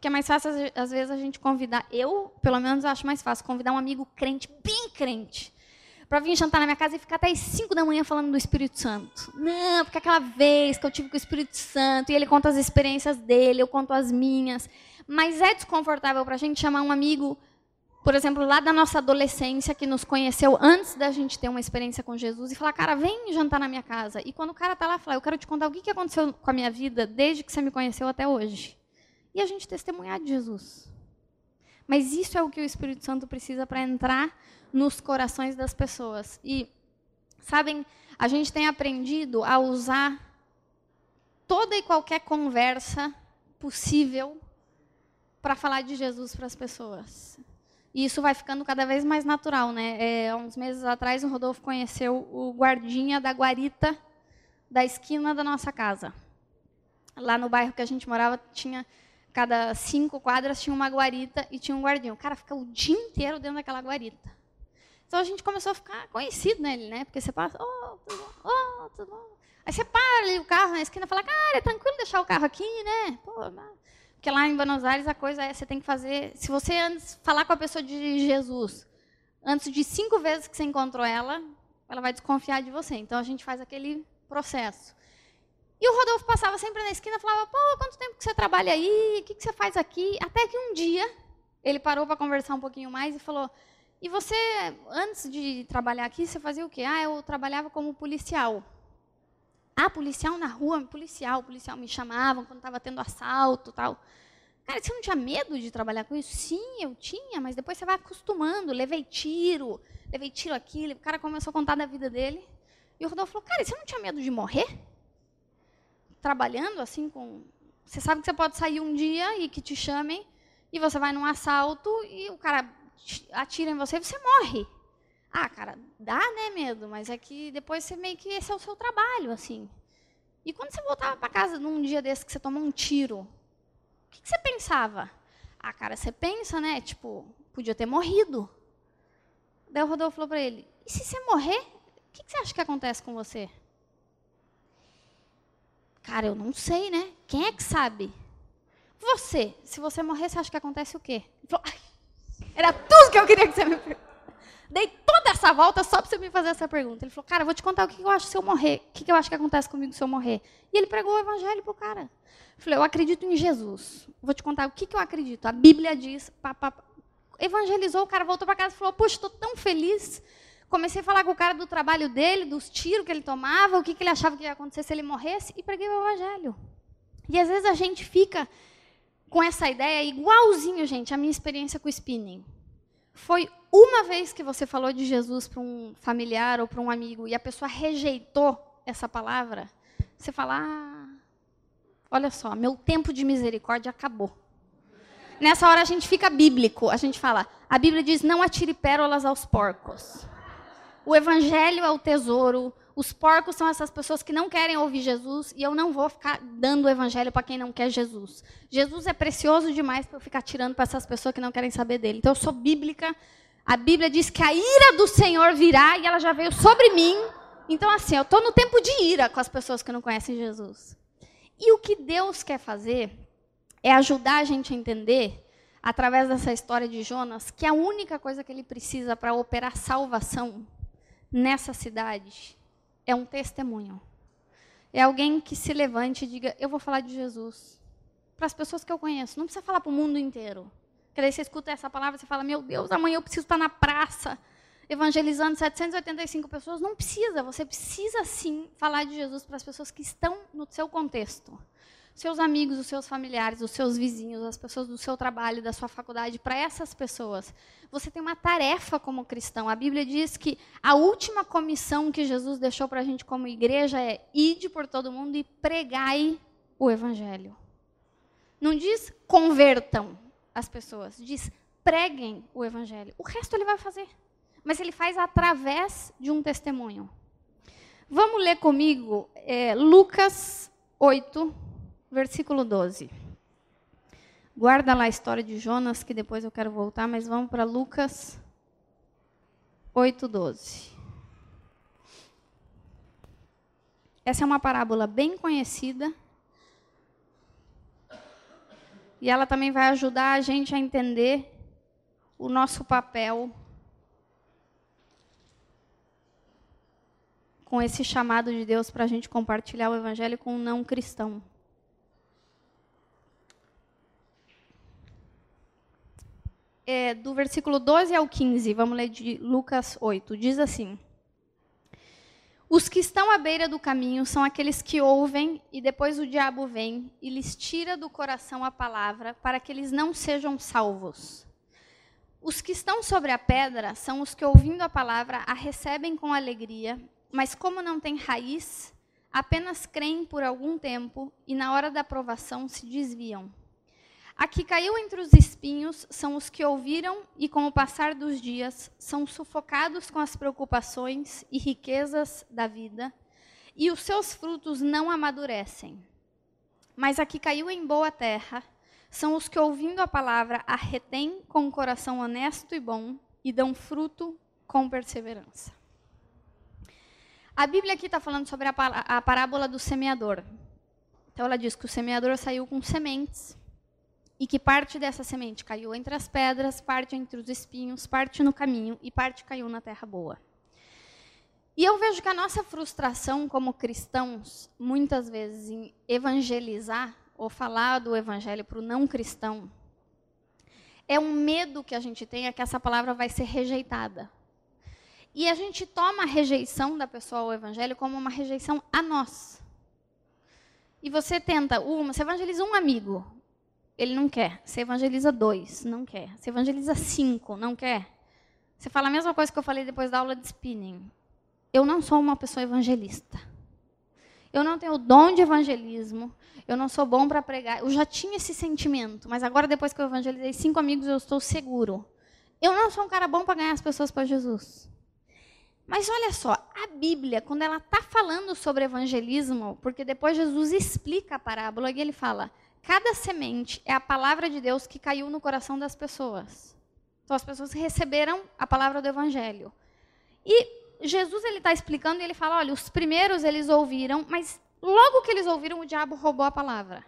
Porque é mais fácil, às vezes, a gente convidar. Eu, pelo menos, acho mais fácil convidar um amigo crente, bem crente, para vir jantar na minha casa e ficar até as 5 da manhã falando do Espírito Santo. Não, porque aquela vez que eu tive com o Espírito Santo, e ele conta as experiências dele, eu conto as minhas. Mas é desconfortável para a gente chamar um amigo, por exemplo, lá da nossa adolescência, que nos conheceu antes da gente ter uma experiência com Jesus, e falar, cara, vem jantar na minha casa. E quando o cara está lá, falar, eu quero te contar o que aconteceu com a minha vida desde que você me conheceu até hoje e a gente testemunhar de Jesus. Mas isso é o que o Espírito Santo precisa para entrar nos corações das pessoas. E, sabem, a gente tem aprendido a usar toda e qualquer conversa possível para falar de Jesus para as pessoas. E isso vai ficando cada vez mais natural, né? É, uns meses atrás, o Rodolfo conheceu o guardinha da guarita da esquina da nossa casa. Lá no bairro que a gente morava, tinha cada cinco quadras tinha uma guarita e tinha um guardinha. O cara fica o dia inteiro dentro daquela guarita. Então a gente começou a ficar conhecido nele, né? Porque você passa, oh, tudo bom, oh, tudo bom. Aí você para ali o carro na esquina e fala, cara, é tranquilo deixar o carro aqui, né? Pô, porque lá em Buenos Aires a coisa é, você tem que fazer. Se você antes falar com a pessoa de Jesus, antes de cinco vezes que você encontrou ela, ela vai desconfiar de você. Então a gente faz aquele processo. E o Rodolfo passava sempre na esquina e falava: pô, quanto tempo que você trabalha aí? O que, que você faz aqui? Até que um dia ele parou para conversar um pouquinho mais e falou: e você, antes de trabalhar aqui, você fazia o quê? Ah, eu trabalhava como policial. Ah, policial na rua, policial, policial me chamavam quando estava tendo assalto tal. Cara, você não tinha medo de trabalhar com isso? Sim, eu tinha, mas depois você vai acostumando. Levei tiro, levei tiro aqui. O cara começou a contar da vida dele. E o Rodolfo falou: Cara, você não tinha medo de morrer? Trabalhando assim com. Você sabe que você pode sair um dia e que te chamem e você vai num assalto e o cara atira em você e você morre. Ah, cara, dá, né, medo, mas é que depois você meio que esse é o seu trabalho, assim. E quando você voltava para casa num dia desse que você tomou um tiro, o que, que você pensava? Ah, cara, você pensa, né, tipo, podia ter morrido. Daí o Rodolfo falou para ele: e se você morrer, o que, que você acha que acontece com você? Cara, eu não sei, né? Quem é que sabe? Você, se você morrer, você acha que acontece o quê? Era tudo que eu queria que você me perguntasse. Dei toda essa volta só para você me fazer essa pergunta. Ele falou, cara, vou te contar o que eu acho se eu morrer. O que eu acho que acontece comigo se eu morrer. E ele pregou o evangelho para o cara. Falei, eu acredito em Jesus. Vou te contar o que eu acredito. A Bíblia diz, pá, pá, pá. evangelizou, o cara voltou para casa e falou, puxa, estou tão feliz Comecei a falar com o cara do trabalho dele, dos tiros que ele tomava, o que, que ele achava que ia acontecer se ele morresse, e preguei o evangelho. E às vezes a gente fica com essa ideia igualzinho, gente, a minha experiência com o spinning. Foi uma vez que você falou de Jesus para um familiar ou para um amigo e a pessoa rejeitou essa palavra, você fala: ah, olha só, meu tempo de misericórdia acabou. Nessa hora a gente fica bíblico, a gente fala: a Bíblia diz: não atire pérolas aos porcos. O evangelho é o tesouro. Os porcos são essas pessoas que não querem ouvir Jesus e eu não vou ficar dando o evangelho para quem não quer Jesus. Jesus é precioso demais para eu ficar tirando para essas pessoas que não querem saber dele. Então eu sou bíblica. A Bíblia diz que a ira do Senhor virá e ela já veio sobre mim. Então assim, eu estou no tempo de ira com as pessoas que não conhecem Jesus. E o que Deus quer fazer é ajudar a gente a entender, através dessa história de Jonas, que a única coisa que ele precisa para operar salvação nessa cidade é um testemunho. É alguém que se levante e diga: Eu vou falar de Jesus. Para as pessoas que eu conheço. Não precisa falar para o mundo inteiro. Porque daí você escuta essa palavra e você fala: Meu Deus, amanhã eu preciso estar na praça evangelizando 785 pessoas. Não precisa. Você precisa sim falar de Jesus para as pessoas que estão no seu contexto seus amigos, os seus familiares, os seus vizinhos, as pessoas do seu trabalho, da sua faculdade, para essas pessoas. Você tem uma tarefa como cristão. A Bíblia diz que a última comissão que Jesus deixou para a gente como igreja é ide por todo mundo e pregai o evangelho. Não diz convertam as pessoas, diz preguem o evangelho. O resto ele vai fazer. Mas ele faz através de um testemunho. Vamos ler comigo é, Lucas 8, versículo 12. Guarda lá a história de Jonas, que depois eu quero voltar, mas vamos para Lucas 8, 12. Essa é uma parábola bem conhecida. E ela também vai ajudar a gente a entender o nosso papel com esse chamado de Deus para a gente compartilhar o evangelho com um não cristão. É, do versículo 12 ao 15, vamos ler de Lucas 8, diz assim: Os que estão à beira do caminho são aqueles que ouvem e depois o diabo vem e lhes tira do coração a palavra para que eles não sejam salvos. Os que estão sobre a pedra são os que, ouvindo a palavra, a recebem com alegria, mas como não têm raiz, apenas creem por algum tempo e, na hora da provação, se desviam. A que caiu entre os espinhos são os que ouviram e, com o passar dos dias, são sufocados com as preocupações e riquezas da vida, e os seus frutos não amadurecem. Mas a que caiu em boa terra são os que, ouvindo a palavra, a retêm com um coração honesto e bom e dão fruto com perseverança. A Bíblia aqui está falando sobre a, a parábola do semeador. Então, ela diz que o semeador saiu com sementes e que parte dessa semente caiu entre as pedras, parte entre os espinhos, parte no caminho e parte caiu na terra boa. E eu vejo que a nossa frustração como cristãos, muitas vezes, em evangelizar ou falar do evangelho para o não cristão, é um medo que a gente tem é que essa palavra vai ser rejeitada. E a gente toma a rejeição da pessoa ao evangelho como uma rejeição a nós. E você tenta, uma, você evangeliza um amigo, ele não quer. Você evangeliza dois, não quer. Você evangeliza cinco, não quer. Você fala a mesma coisa que eu falei depois da aula de spinning. Eu não sou uma pessoa evangelista. Eu não tenho o dom de evangelismo. Eu não sou bom para pregar. Eu já tinha esse sentimento, mas agora, depois que eu evangelizei cinco amigos, eu estou seguro. Eu não sou um cara bom para ganhar as pessoas para Jesus. Mas olha só, a Bíblia, quando ela está falando sobre evangelismo, porque depois Jesus explica a parábola e ele fala: Cada semente é a palavra de Deus que caiu no coração das pessoas. Então as pessoas receberam a palavra do Evangelho. E Jesus ele está explicando e ele fala, olha, os primeiros eles ouviram, mas logo que eles ouviram o diabo roubou a palavra.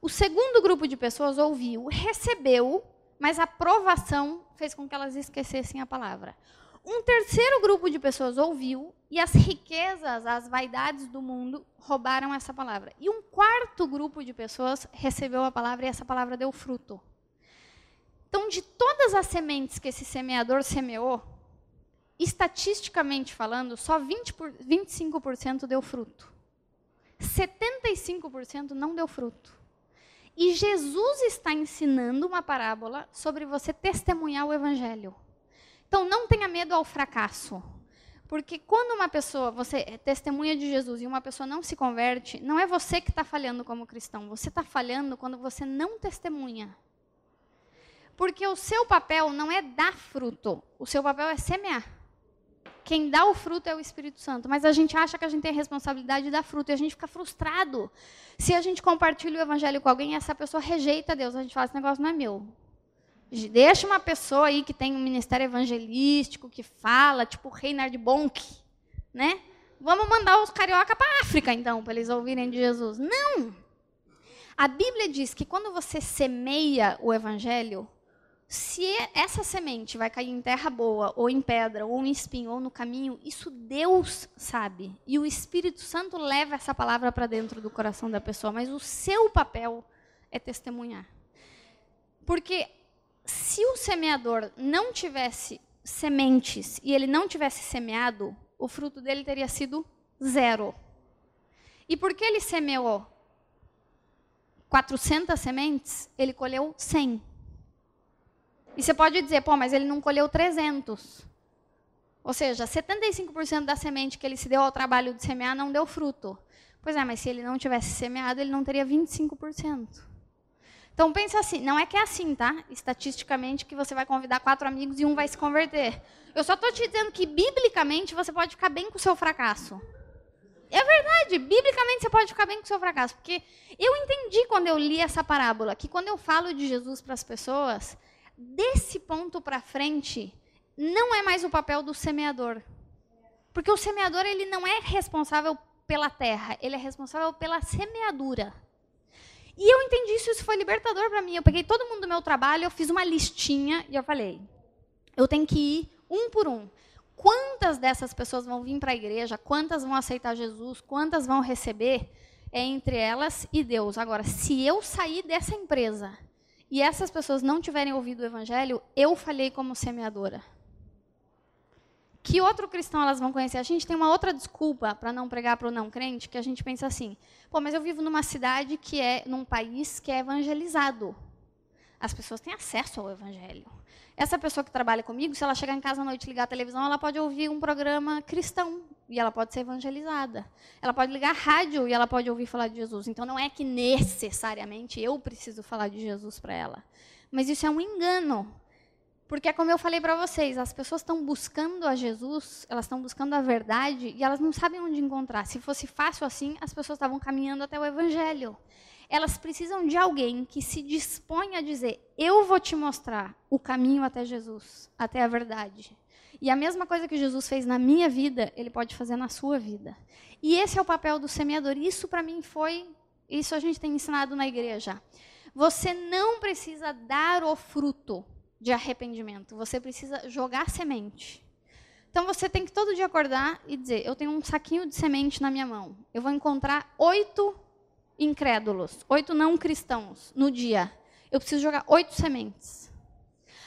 O segundo grupo de pessoas ouviu, recebeu, mas a provação fez com que elas esquecessem a palavra. Um terceiro grupo de pessoas ouviu e as riquezas, as vaidades do mundo roubaram essa palavra. E um quarto grupo de pessoas recebeu a palavra e essa palavra deu fruto. Então, de todas as sementes que esse semeador semeou, estatisticamente falando, só 20 por, 25% deu fruto. 75% não deu fruto. E Jesus está ensinando uma parábola sobre você testemunhar o evangelho. Então, não tenha medo ao fracasso. Porque quando uma pessoa, você é testemunha de Jesus e uma pessoa não se converte, não é você que está falhando como cristão, você está falhando quando você não testemunha. Porque o seu papel não é dar fruto, o seu papel é semear. Quem dá o fruto é o Espírito Santo, mas a gente acha que a gente tem a responsabilidade de dar fruto e a gente fica frustrado. Se a gente compartilha o evangelho com alguém e essa pessoa rejeita Deus, a gente fala: esse negócio não é meu, Deixa uma pessoa aí que tem um ministério evangelístico, que fala, tipo Reinhard Bonk, né? Vamos mandar os carioca para África, então, para eles ouvirem de Jesus. Não! A Bíblia diz que quando você semeia o evangelho, se essa semente vai cair em terra boa, ou em pedra, ou em espinho, ou no caminho, isso Deus sabe. E o Espírito Santo leva essa palavra para dentro do coração da pessoa, mas o seu papel é testemunhar. Porque se o semeador não tivesse sementes e ele não tivesse semeado, o fruto dele teria sido zero. E porque ele semeou 400 sementes, ele colheu 100. E você pode dizer, pô, mas ele não colheu 300. Ou seja, 75% da semente que ele se deu ao trabalho de semear não deu fruto. Pois é, mas se ele não tivesse semeado, ele não teria 25%. Então pensa assim, não é que é assim, tá? Estatisticamente que você vai convidar quatro amigos e um vai se converter. Eu só estou te dizendo que biblicamente você pode ficar bem com o seu fracasso. É verdade, biblicamente você pode ficar bem com o seu fracasso, porque eu entendi quando eu li essa parábola que quando eu falo de Jesus para as pessoas, desse ponto para frente, não é mais o papel do semeador. Porque o semeador ele não é responsável pela terra, ele é responsável pela semeadura. E eu entendi isso, isso foi libertador para mim. Eu peguei todo mundo do meu trabalho, eu fiz uma listinha e eu falei: eu tenho que ir um por um. Quantas dessas pessoas vão vir para a igreja? Quantas vão aceitar Jesus? Quantas vão receber? É entre elas e Deus. Agora, se eu sair dessa empresa e essas pessoas não tiverem ouvido o evangelho, eu falhei como semeadora. Que outro cristão elas vão conhecer? A gente tem uma outra desculpa para não pregar para o não crente, que a gente pensa assim: pô, mas eu vivo numa cidade que é, num país que é evangelizado. As pessoas têm acesso ao evangelho. Essa pessoa que trabalha comigo, se ela chegar em casa à noite e ligar a televisão, ela pode ouvir um programa cristão e ela pode ser evangelizada. Ela pode ligar a rádio e ela pode ouvir falar de Jesus. Então não é que necessariamente eu preciso falar de Jesus para ela. Mas isso é um engano. Porque é como eu falei para vocês, as pessoas estão buscando a Jesus, elas estão buscando a verdade e elas não sabem onde encontrar. Se fosse fácil assim, as pessoas estavam caminhando até o evangelho elas precisam de alguém que se disponha a dizer: Eu vou te mostrar o caminho até Jesus, até a verdade. E a mesma coisa que Jesus fez na minha vida, ele pode fazer na sua vida. E esse é o papel do semeador. Isso para mim foi, isso a gente tem ensinado na igreja. Você não precisa dar o fruto de arrependimento, você precisa jogar semente. Então você tem que todo dia acordar e dizer: Eu tenho um saquinho de semente na minha mão. Eu vou encontrar oito incrédulos, oito não cristãos no dia. Eu preciso jogar oito sementes.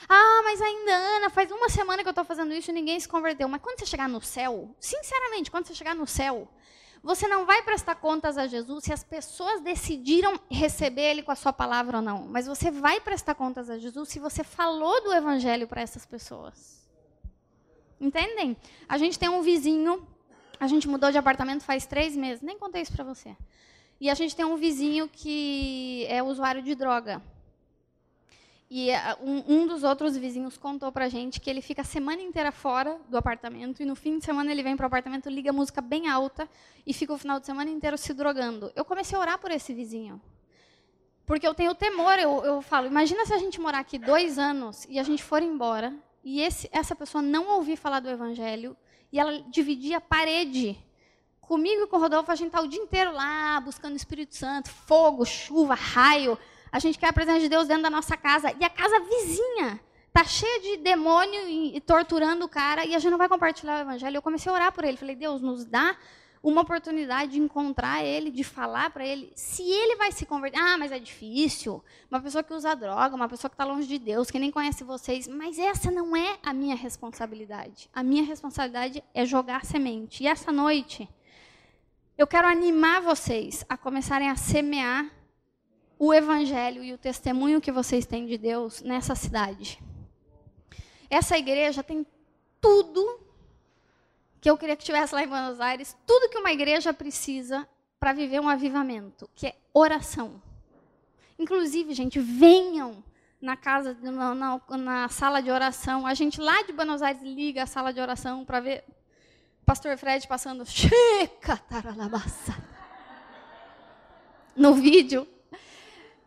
Ah, mas ainda, Ana, faz uma semana que eu estou fazendo isso e ninguém se converteu. Mas quando você chegar no céu, sinceramente, quando você chegar no céu, você não vai prestar contas a Jesus se as pessoas decidiram receber Ele com a sua palavra ou não. Mas você vai prestar contas a Jesus se você falou do Evangelho para essas pessoas. Entendem? A gente tem um vizinho, a gente mudou de apartamento faz três meses, nem contei isso para você. E a gente tem um vizinho que é usuário de droga. E eh, um, um dos outros vizinhos contou pra gente que ele fica a semana inteira fora do apartamento e no fim de semana ele vem pro apartamento, liga música bem alta e fica o final de semana inteiro se drogando. Eu comecei a orar por esse vizinho. Porque eu tenho temor, eu, eu falo, imagina se a gente morar aqui dois anos e a gente for embora e esse, essa pessoa não ouvir falar do evangelho e ela dividir a parede Comigo e com o Rodolfo, a gente está o dia inteiro lá, buscando o Espírito Santo, fogo, chuva, raio. A gente quer a presença de Deus dentro da nossa casa. E a casa vizinha está cheia de demônio e, e, torturando o cara, e a gente não vai compartilhar o evangelho. Eu comecei a orar por ele. Falei, Deus, nos dá uma oportunidade de encontrar ele, de falar para ele. Se ele vai se converter. Ah, mas é difícil. Uma pessoa que usa droga, uma pessoa que está longe de Deus, que nem conhece vocês. Mas essa não é a minha responsabilidade. A minha responsabilidade é jogar semente. E essa noite eu quero animar vocês a começarem a semear o evangelho e o testemunho que vocês têm de Deus nessa cidade. Essa igreja tem tudo que eu queria que tivesse lá em Buenos Aires, tudo que uma igreja precisa para viver um avivamento, que é oração. Inclusive, gente, venham na casa, na, na, na sala de oração. A gente lá de Buenos Aires liga a sala de oração para ver pastor Fred passando Chica taralabassa no vídeo.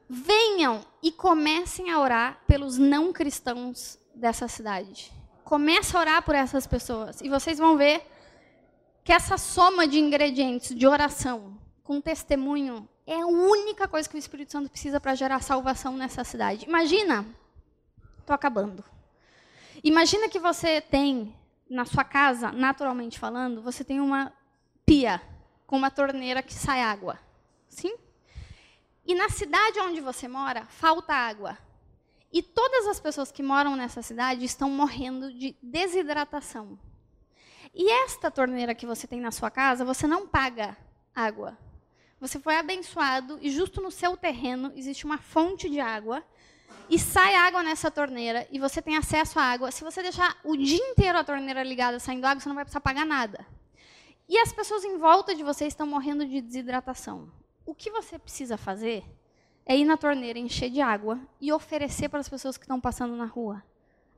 Venham e comecem a orar pelos não cristãos dessa cidade. Comece a orar por essas pessoas e vocês vão ver que essa soma de ingredientes de oração com testemunho é a única coisa que o Espírito Santo precisa para gerar salvação nessa cidade. Imagina, estou acabando. Imagina que você tem na sua casa, naturalmente falando, você tem uma pia com uma torneira que sai água. Sim? E na cidade onde você mora, falta água. E todas as pessoas que moram nessa cidade estão morrendo de desidratação. E esta torneira que você tem na sua casa, você não paga água. Você foi abençoado e justo no seu terreno existe uma fonte de água e sai água nessa torneira e você tem acesso à água. Se você deixar o dia inteiro a torneira ligada saindo água, você não vai precisar pagar nada. E as pessoas em volta de você estão morrendo de desidratação. O que você precisa fazer é ir na torneira, encher de água e oferecer para as pessoas que estão passando na rua.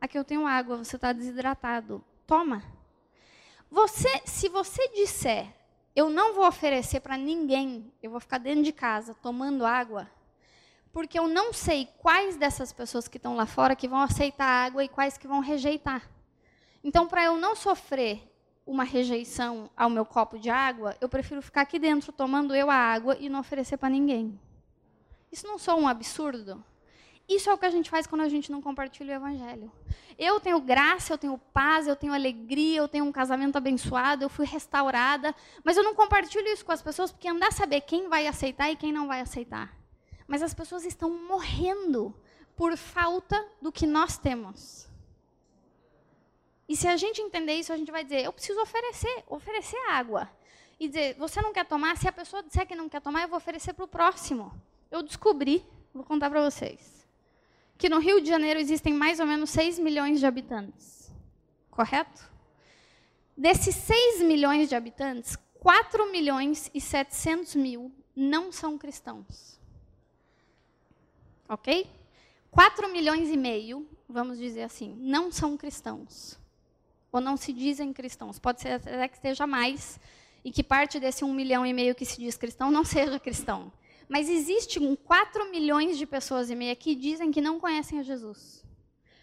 Aqui eu tenho água, você está desidratado. Toma. Você, se você disser, eu não vou oferecer para ninguém, eu vou ficar dentro de casa tomando água, porque eu não sei quais dessas pessoas que estão lá fora que vão aceitar água e quais que vão rejeitar. Então, para eu não sofrer uma rejeição ao meu copo de água, eu prefiro ficar aqui dentro tomando eu a água e não oferecer para ninguém. Isso não sou um absurdo? Isso é o que a gente faz quando a gente não compartilha o evangelho. Eu tenho graça, eu tenho paz, eu tenho alegria, eu tenho um casamento abençoado, eu fui restaurada, mas eu não compartilho isso com as pessoas porque andar a saber quem vai aceitar e quem não vai aceitar. Mas as pessoas estão morrendo por falta do que nós temos. E se a gente entender isso, a gente vai dizer: eu preciso oferecer, oferecer água. E dizer: você não quer tomar? Se a pessoa disser que não quer tomar, eu vou oferecer para o próximo. Eu descobri, vou contar para vocês que no Rio de Janeiro existem mais ou menos 6 milhões de habitantes. Correto? Desses 6 milhões de habitantes, 4 milhões e 700 mil não são cristãos. Ok? 4 milhões e meio, vamos dizer assim, não são cristãos. Ou não se dizem cristãos. Pode ser até que esteja mais, e que parte desse 1 milhão e meio que se diz cristão não seja cristão. Mas existem 4 milhões de pessoas e meia que dizem que não conhecem a Jesus.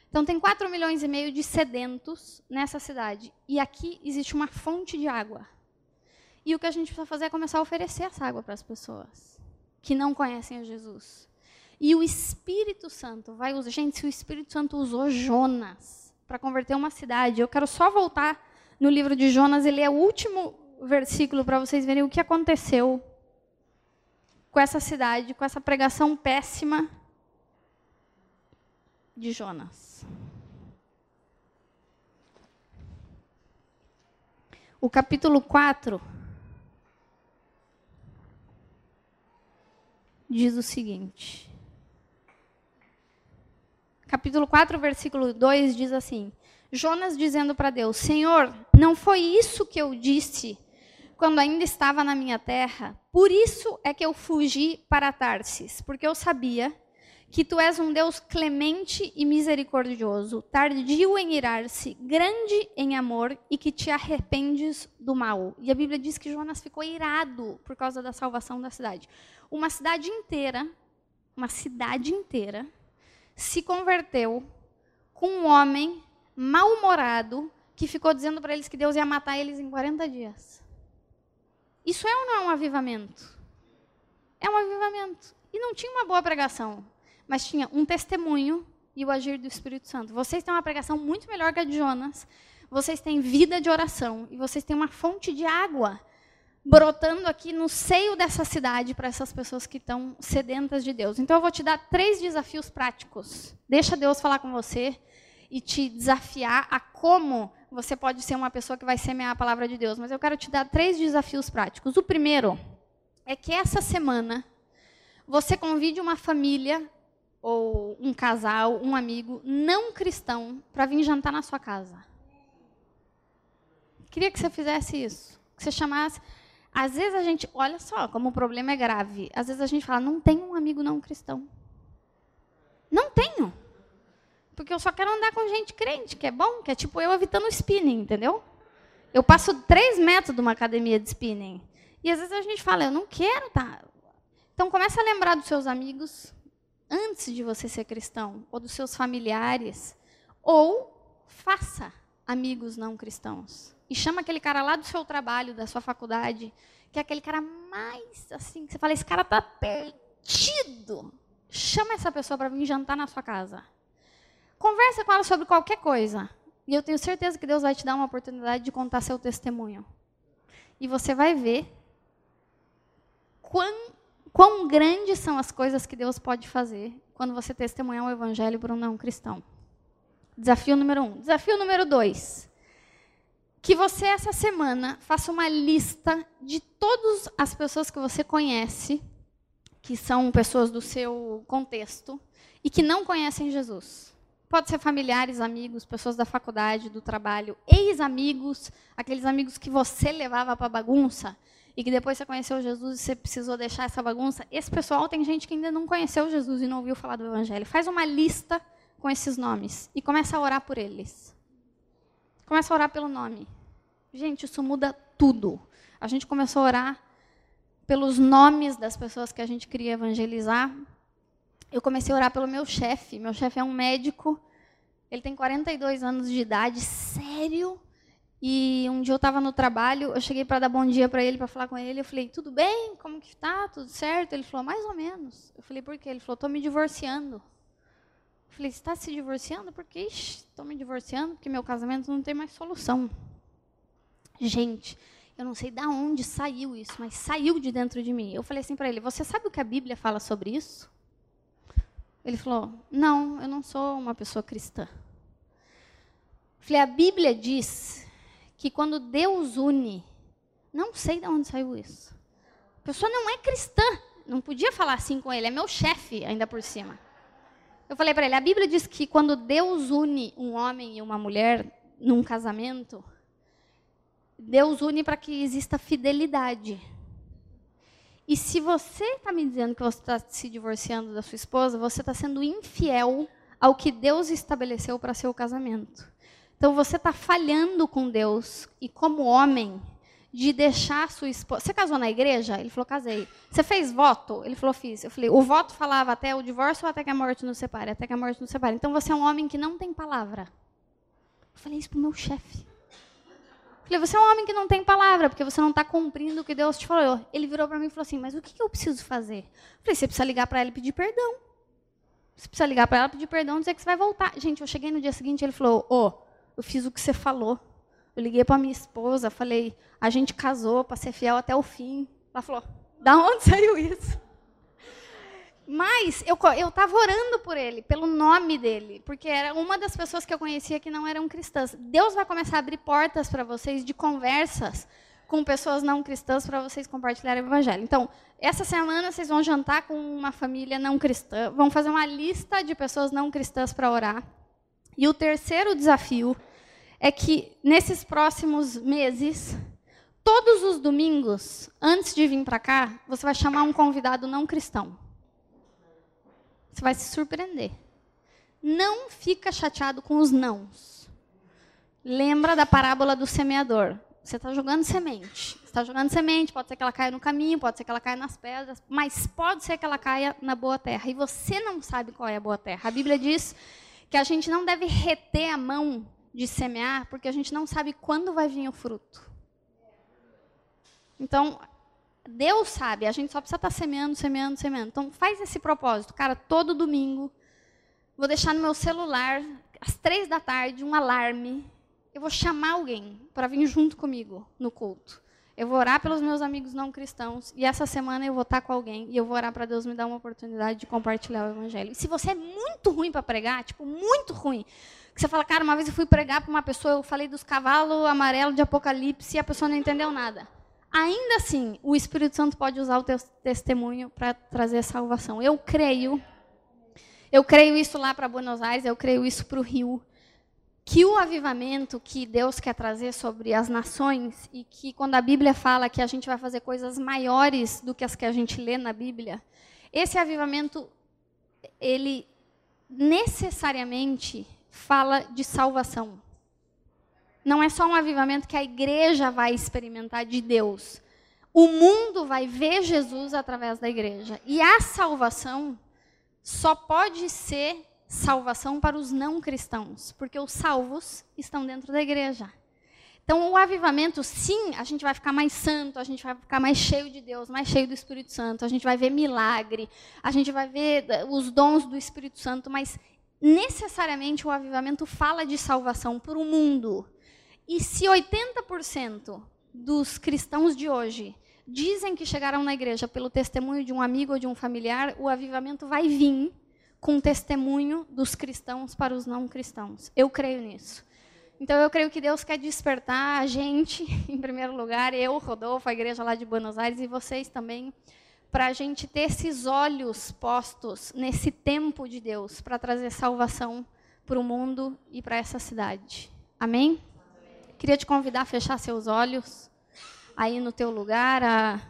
Então tem 4 milhões e meio de sedentos nessa cidade. E aqui existe uma fonte de água. E o que a gente precisa fazer é começar a oferecer essa água para as pessoas que não conhecem a Jesus. E o Espírito Santo vai usar. Gente, se o Espírito Santo usou Jonas para converter uma cidade, eu quero só voltar no livro de Jonas e ler o último versículo para vocês verem o que aconteceu com essa cidade, com essa pregação péssima de Jonas. O capítulo 4 diz o seguinte. Capítulo 4, versículo 2 diz assim: Jonas dizendo para Deus: Senhor, não foi isso que eu disse quando ainda estava na minha terra. Por isso é que eu fugi para Tarsis, porque eu sabia que tu és um Deus clemente e misericordioso, tardio em irar-se, grande em amor e que te arrependes do mal. E a Bíblia diz que Jonas ficou irado por causa da salvação da cidade. Uma cidade inteira, uma cidade inteira, se converteu com um homem mal-humorado que ficou dizendo para eles que Deus ia matar eles em 40 dias. Isso é ou não é um avivamento? É um avivamento. E não tinha uma boa pregação, mas tinha um testemunho e o agir do Espírito Santo. Vocês têm uma pregação muito melhor que a de Jonas. Vocês têm vida de oração e vocês têm uma fonte de água brotando aqui no seio dessa cidade para essas pessoas que estão sedentas de Deus. Então eu vou te dar três desafios práticos. Deixa Deus falar com você e te desafiar a como você pode ser uma pessoa que vai semear a palavra de Deus, mas eu quero te dar três desafios práticos. O primeiro é que essa semana você convide uma família ou um casal, um amigo não cristão para vir jantar na sua casa. Queria que você fizesse isso, que você chamasse. Às vezes a gente, olha só como o problema é grave. Às vezes a gente fala, não tenho um amigo não cristão. Não tenho. Porque eu só quero andar com gente crente, que é bom, que é tipo eu evitando o spinning, entendeu? Eu passo três metros de uma academia de spinning. E às vezes a gente fala, eu não quero, tá? Então começa a lembrar dos seus amigos antes de você ser cristão, ou dos seus familiares, ou faça amigos não cristãos e chama aquele cara lá do seu trabalho, da sua faculdade, que é aquele cara mais assim, que você fala, esse cara tá perdido. Chama essa pessoa para vir jantar na sua casa. Conversa com ela sobre qualquer coisa. E eu tenho certeza que Deus vai te dar uma oportunidade de contar seu testemunho. E você vai ver quão, quão grandes são as coisas que Deus pode fazer quando você testemunhar o evangelho para um não cristão. Desafio número um. Desafio número dois que você essa semana faça uma lista de todas as pessoas que você conhece, que são pessoas do seu contexto e que não conhecem Jesus. Pode ser familiares, amigos, pessoas da faculdade, do trabalho, ex-amigos, aqueles amigos que você levava para bagunça e que depois você conheceu Jesus e você precisou deixar essa bagunça. Esse pessoal tem gente que ainda não conheceu Jesus e não ouviu falar do Evangelho. Faz uma lista com esses nomes e começa a orar por eles. Começa a orar pelo nome. Gente, isso muda tudo. A gente começou a orar pelos nomes das pessoas que a gente queria evangelizar. Eu comecei a orar pelo meu chefe. Meu chefe é um médico. Ele tem 42 anos de idade, sério. E um dia eu estava no trabalho, eu cheguei para dar bom dia para ele, para falar com ele. Eu falei, tudo bem? Como que está? Tudo certo? Ele falou, mais ou menos. Eu falei, por quê? Ele falou, estou me divorciando. Falei, está se divorciando? Porque estou me divorciando, porque meu casamento não tem mais solução. Gente, eu não sei de onde saiu isso, mas saiu de dentro de mim. Eu falei assim para ele: Você sabe o que a Bíblia fala sobre isso? Ele falou: Não, eu não sou uma pessoa cristã. Falei: A Bíblia diz que quando Deus une, não sei de onde saiu isso. A pessoa não é cristã. Não podia falar assim com ele, é meu chefe ainda por cima. Eu falei para ele: a Bíblia diz que quando Deus une um homem e uma mulher num casamento, Deus une para que exista fidelidade. E se você está me dizendo que você está se divorciando da sua esposa, você está sendo infiel ao que Deus estabeleceu para seu casamento. Então você está falhando com Deus e como homem de deixar sua esposa. Você casou na igreja? Ele falou, casei. Você fez voto? Ele falou, fiz. Eu falei, o voto falava até o divórcio ou até que a morte nos separe? Até que a morte nos separe. Então você é um homem que não tem palavra. Eu falei isso para o meu chefe. Falei, você é um homem que não tem palavra, porque você não está cumprindo o que Deus te falou. Ele virou para mim e falou assim, mas o que, eu preciso fazer? falei, você precisa ligar para ela e pedir perdão. Você precisa ligar para ela, pedir perdão, dizer que você vai voltar. Gente, eu cheguei no dia seguinte, ele falou, ô, oh, eu fiz o que você falou. Eu liguei para minha esposa, falei, a gente casou para ser fiel até o fim. Ela falou, da onde saiu isso? Mas eu estava orando por ele, pelo nome dele, porque era uma das pessoas que eu conhecia que não eram cristãs. Deus vai começar a abrir portas para vocês de conversas com pessoas não cristãs para vocês compartilharem o evangelho. Então, essa semana vocês vão jantar com uma família não cristã, vão fazer uma lista de pessoas não cristãs para orar. E o terceiro desafio é que nesses próximos meses, todos os domingos, antes de vir para cá, você vai chamar um convidado não cristão. Você vai se surpreender. Não fica chateado com os nãos. Lembra da parábola do semeador. Você está jogando semente. está jogando semente, pode ser que ela caia no caminho, pode ser que ela caia nas pedras, mas pode ser que ela caia na boa terra. E você não sabe qual é a boa terra. A Bíblia diz que a gente não deve reter a mão de semear, porque a gente não sabe quando vai vir o fruto. Então, Deus sabe, a gente só precisa estar semeando, semeando, semeando. Então, faz esse propósito. Cara, todo domingo, vou deixar no meu celular, às três da tarde, um alarme. Eu vou chamar alguém para vir junto comigo no culto. Eu vou orar pelos meus amigos não cristãos. E essa semana eu vou estar com alguém e eu vou orar para Deus me dar uma oportunidade de compartilhar o evangelho. E se você é muito ruim para pregar, tipo, muito ruim, que você fala, cara, uma vez eu fui pregar para uma pessoa, eu falei dos cavalos amarelos de Apocalipse e a pessoa não entendeu nada. Ainda assim, o Espírito Santo pode usar o teu testemunho para trazer salvação. Eu creio, eu creio isso lá para Buenos Aires, eu creio isso para o Rio, que o avivamento que Deus quer trazer sobre as nações e que quando a Bíblia fala que a gente vai fazer coisas maiores do que as que a gente lê na Bíblia, esse avivamento ele necessariamente fala de salvação. Não é só um avivamento que a igreja vai experimentar de Deus. O mundo vai ver Jesus através da igreja. E a salvação só pode ser salvação para os não cristãos, porque os salvos estão dentro da igreja. Então, o avivamento, sim, a gente vai ficar mais santo, a gente vai ficar mais cheio de Deus, mais cheio do Espírito Santo, a gente vai ver milagre, a gente vai ver os dons do Espírito Santo, mas necessariamente o avivamento fala de salvação para o mundo. E se 80% dos cristãos de hoje dizem que chegaram na igreja pelo testemunho de um amigo ou de um familiar, o avivamento vai vir com testemunho dos cristãos para os não cristãos. Eu creio nisso. Então eu creio que Deus quer despertar a gente, em primeiro lugar, eu, Rodolfo, a igreja lá de Buenos Aires e vocês também, para a gente ter esses olhos postos nesse tempo de Deus, para trazer salvação para o mundo e para essa cidade. Amém? Queria te convidar a fechar seus olhos aí no teu lugar, a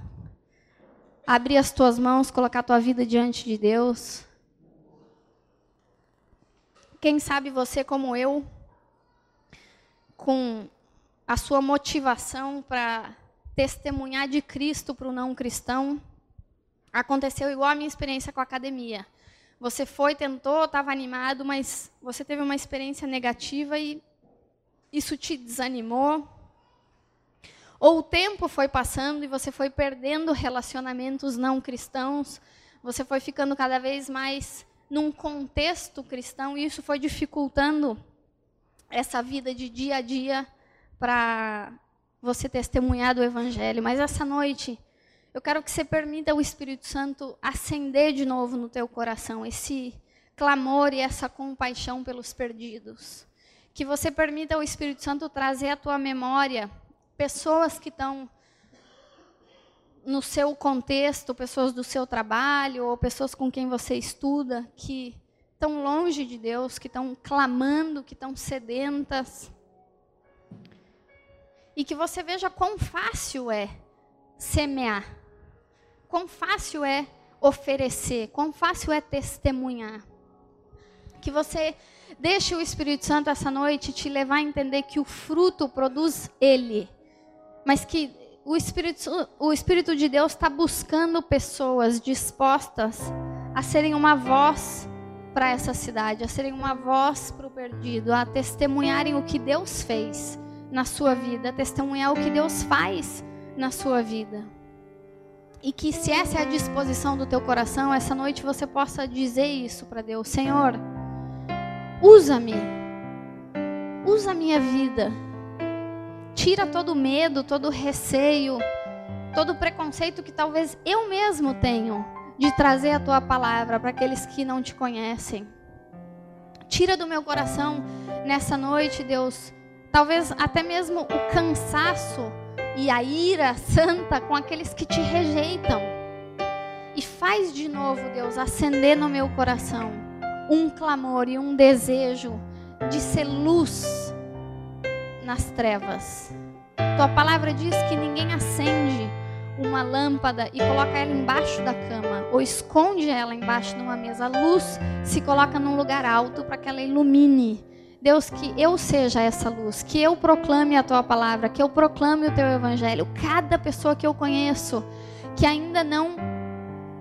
abrir as tuas mãos, colocar a tua vida diante de Deus. Quem sabe você como eu com a sua motivação para testemunhar de Cristo para o não cristão, aconteceu igual a minha experiência com a academia. Você foi, tentou, estava animado, mas você teve uma experiência negativa e isso te desanimou. Ou o tempo foi passando e você foi perdendo relacionamentos não cristãos, você foi ficando cada vez mais num contexto cristão e isso foi dificultando essa vida de dia a dia para você testemunhar do Evangelho. Mas essa noite, eu quero que você permita o Espírito Santo acender de novo no teu coração esse clamor e essa compaixão pelos perdidos. Que você permita o Espírito Santo trazer à tua memória pessoas que estão no seu contexto, pessoas do seu trabalho ou pessoas com quem você estuda que estão longe de Deus, que estão clamando, que estão sedentas. E que você veja quão fácil é semear, quão fácil é oferecer, quão fácil é testemunhar. Que você deixe o Espírito Santo essa noite te levar a entender que o fruto produz Ele, mas que o Espírito, o Espírito de Deus está buscando pessoas dispostas a serem uma voz para essa cidade, a serem uma voz para o perdido, a testemunharem o que Deus fez na sua vida, a testemunhar o que Deus faz na sua vida. E que se essa é a disposição do teu coração, essa noite você possa dizer isso para Deus: Senhor, usa-me, usa a minha vida, tira todo medo, todo receio, todo preconceito que talvez eu mesmo tenho de trazer a tua palavra para aqueles que não te conhecem. Tira do meu coração nessa noite, Deus, talvez até mesmo o cansaço e a ira santa com aqueles que te rejeitam. E faz de novo, Deus, acender no meu coração um clamor e um desejo de ser luz nas trevas. Tua palavra diz que ninguém acende uma lâmpada e coloca ela embaixo da cama, ou esconde ela embaixo de uma mesa. A luz se coloca num lugar alto para que ela ilumine. Deus, que eu seja essa luz, que eu proclame a tua palavra, que eu proclame o teu evangelho. Cada pessoa que eu conheço, que ainda não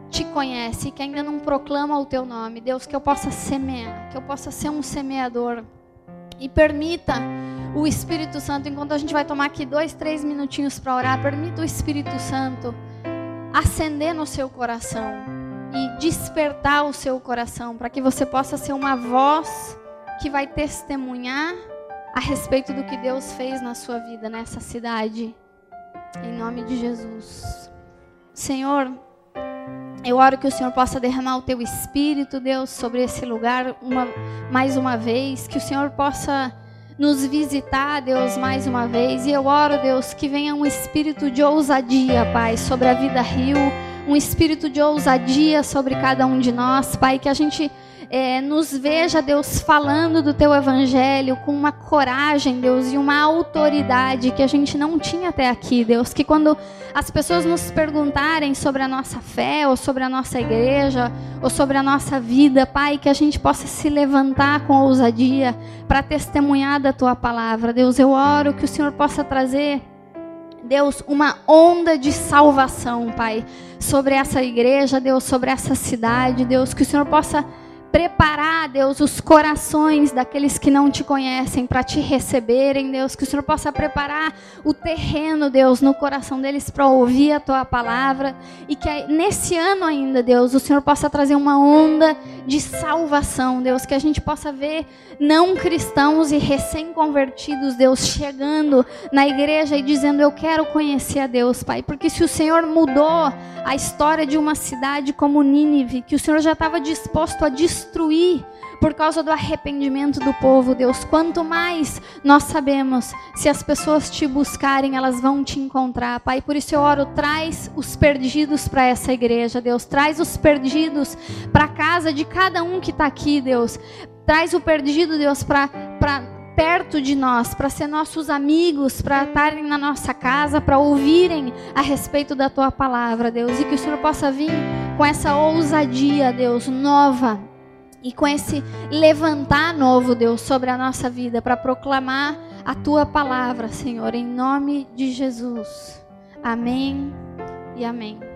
te conhece, que ainda não proclama o teu nome, Deus, que eu possa semear, que eu possa ser um semeador. E permita o Espírito Santo, enquanto a gente vai tomar aqui dois, três minutinhos para orar, permita o Espírito Santo acender no seu coração e despertar o seu coração para que você possa ser uma voz que vai testemunhar a respeito do que Deus fez na sua vida nessa cidade. Em nome de Jesus. Senhor, eu oro que o Senhor possa derramar o teu espírito, Deus, sobre esse lugar uma, mais uma vez, que o Senhor possa nos visitar, Deus, mais uma vez. E eu oro, Deus, que venha um espírito de ousadia, Pai, sobre a vida Rio, um espírito de ousadia sobre cada um de nós, Pai, que a gente é, nos veja, Deus, falando do teu evangelho com uma coragem, Deus, e uma autoridade que a gente não tinha até aqui, Deus. Que quando as pessoas nos perguntarem sobre a nossa fé, ou sobre a nossa igreja, ou sobre a nossa vida, Pai, que a gente possa se levantar com ousadia para testemunhar da tua palavra. Deus, eu oro que o Senhor possa trazer. Deus, uma onda de salvação, Pai, sobre essa igreja, Deus, sobre essa cidade, Deus, que o Senhor possa preparar, Deus, os corações daqueles que não te conhecem para te receberem, Deus. Que o Senhor possa preparar o terreno, Deus, no coração deles para ouvir a tua palavra. E que nesse ano ainda, Deus, o Senhor possa trazer uma onda de salvação, Deus. Que a gente possa ver não cristãos e recém-convertidos, Deus, chegando na igreja e dizendo: Eu quero conhecer a Deus, Pai. Porque se o Senhor mudou a história de uma cidade como Nínive, que o Senhor já estava disposto a destruir, destruir por causa do arrependimento do povo, Deus. Quanto mais nós sabemos, se as pessoas te buscarem, elas vão te encontrar, Pai. Por isso eu oro, traz os perdidos para essa igreja, Deus. Traz os perdidos para casa de cada um que está aqui, Deus. Traz o perdido, Deus, para perto de nós, para ser nossos amigos, para estarem na nossa casa, para ouvirem a respeito da tua palavra, Deus, e que o Senhor possa vir com essa ousadia, Deus, nova e com esse levantar novo, Deus, sobre a nossa vida, para proclamar a tua palavra, Senhor, em nome de Jesus. Amém e amém.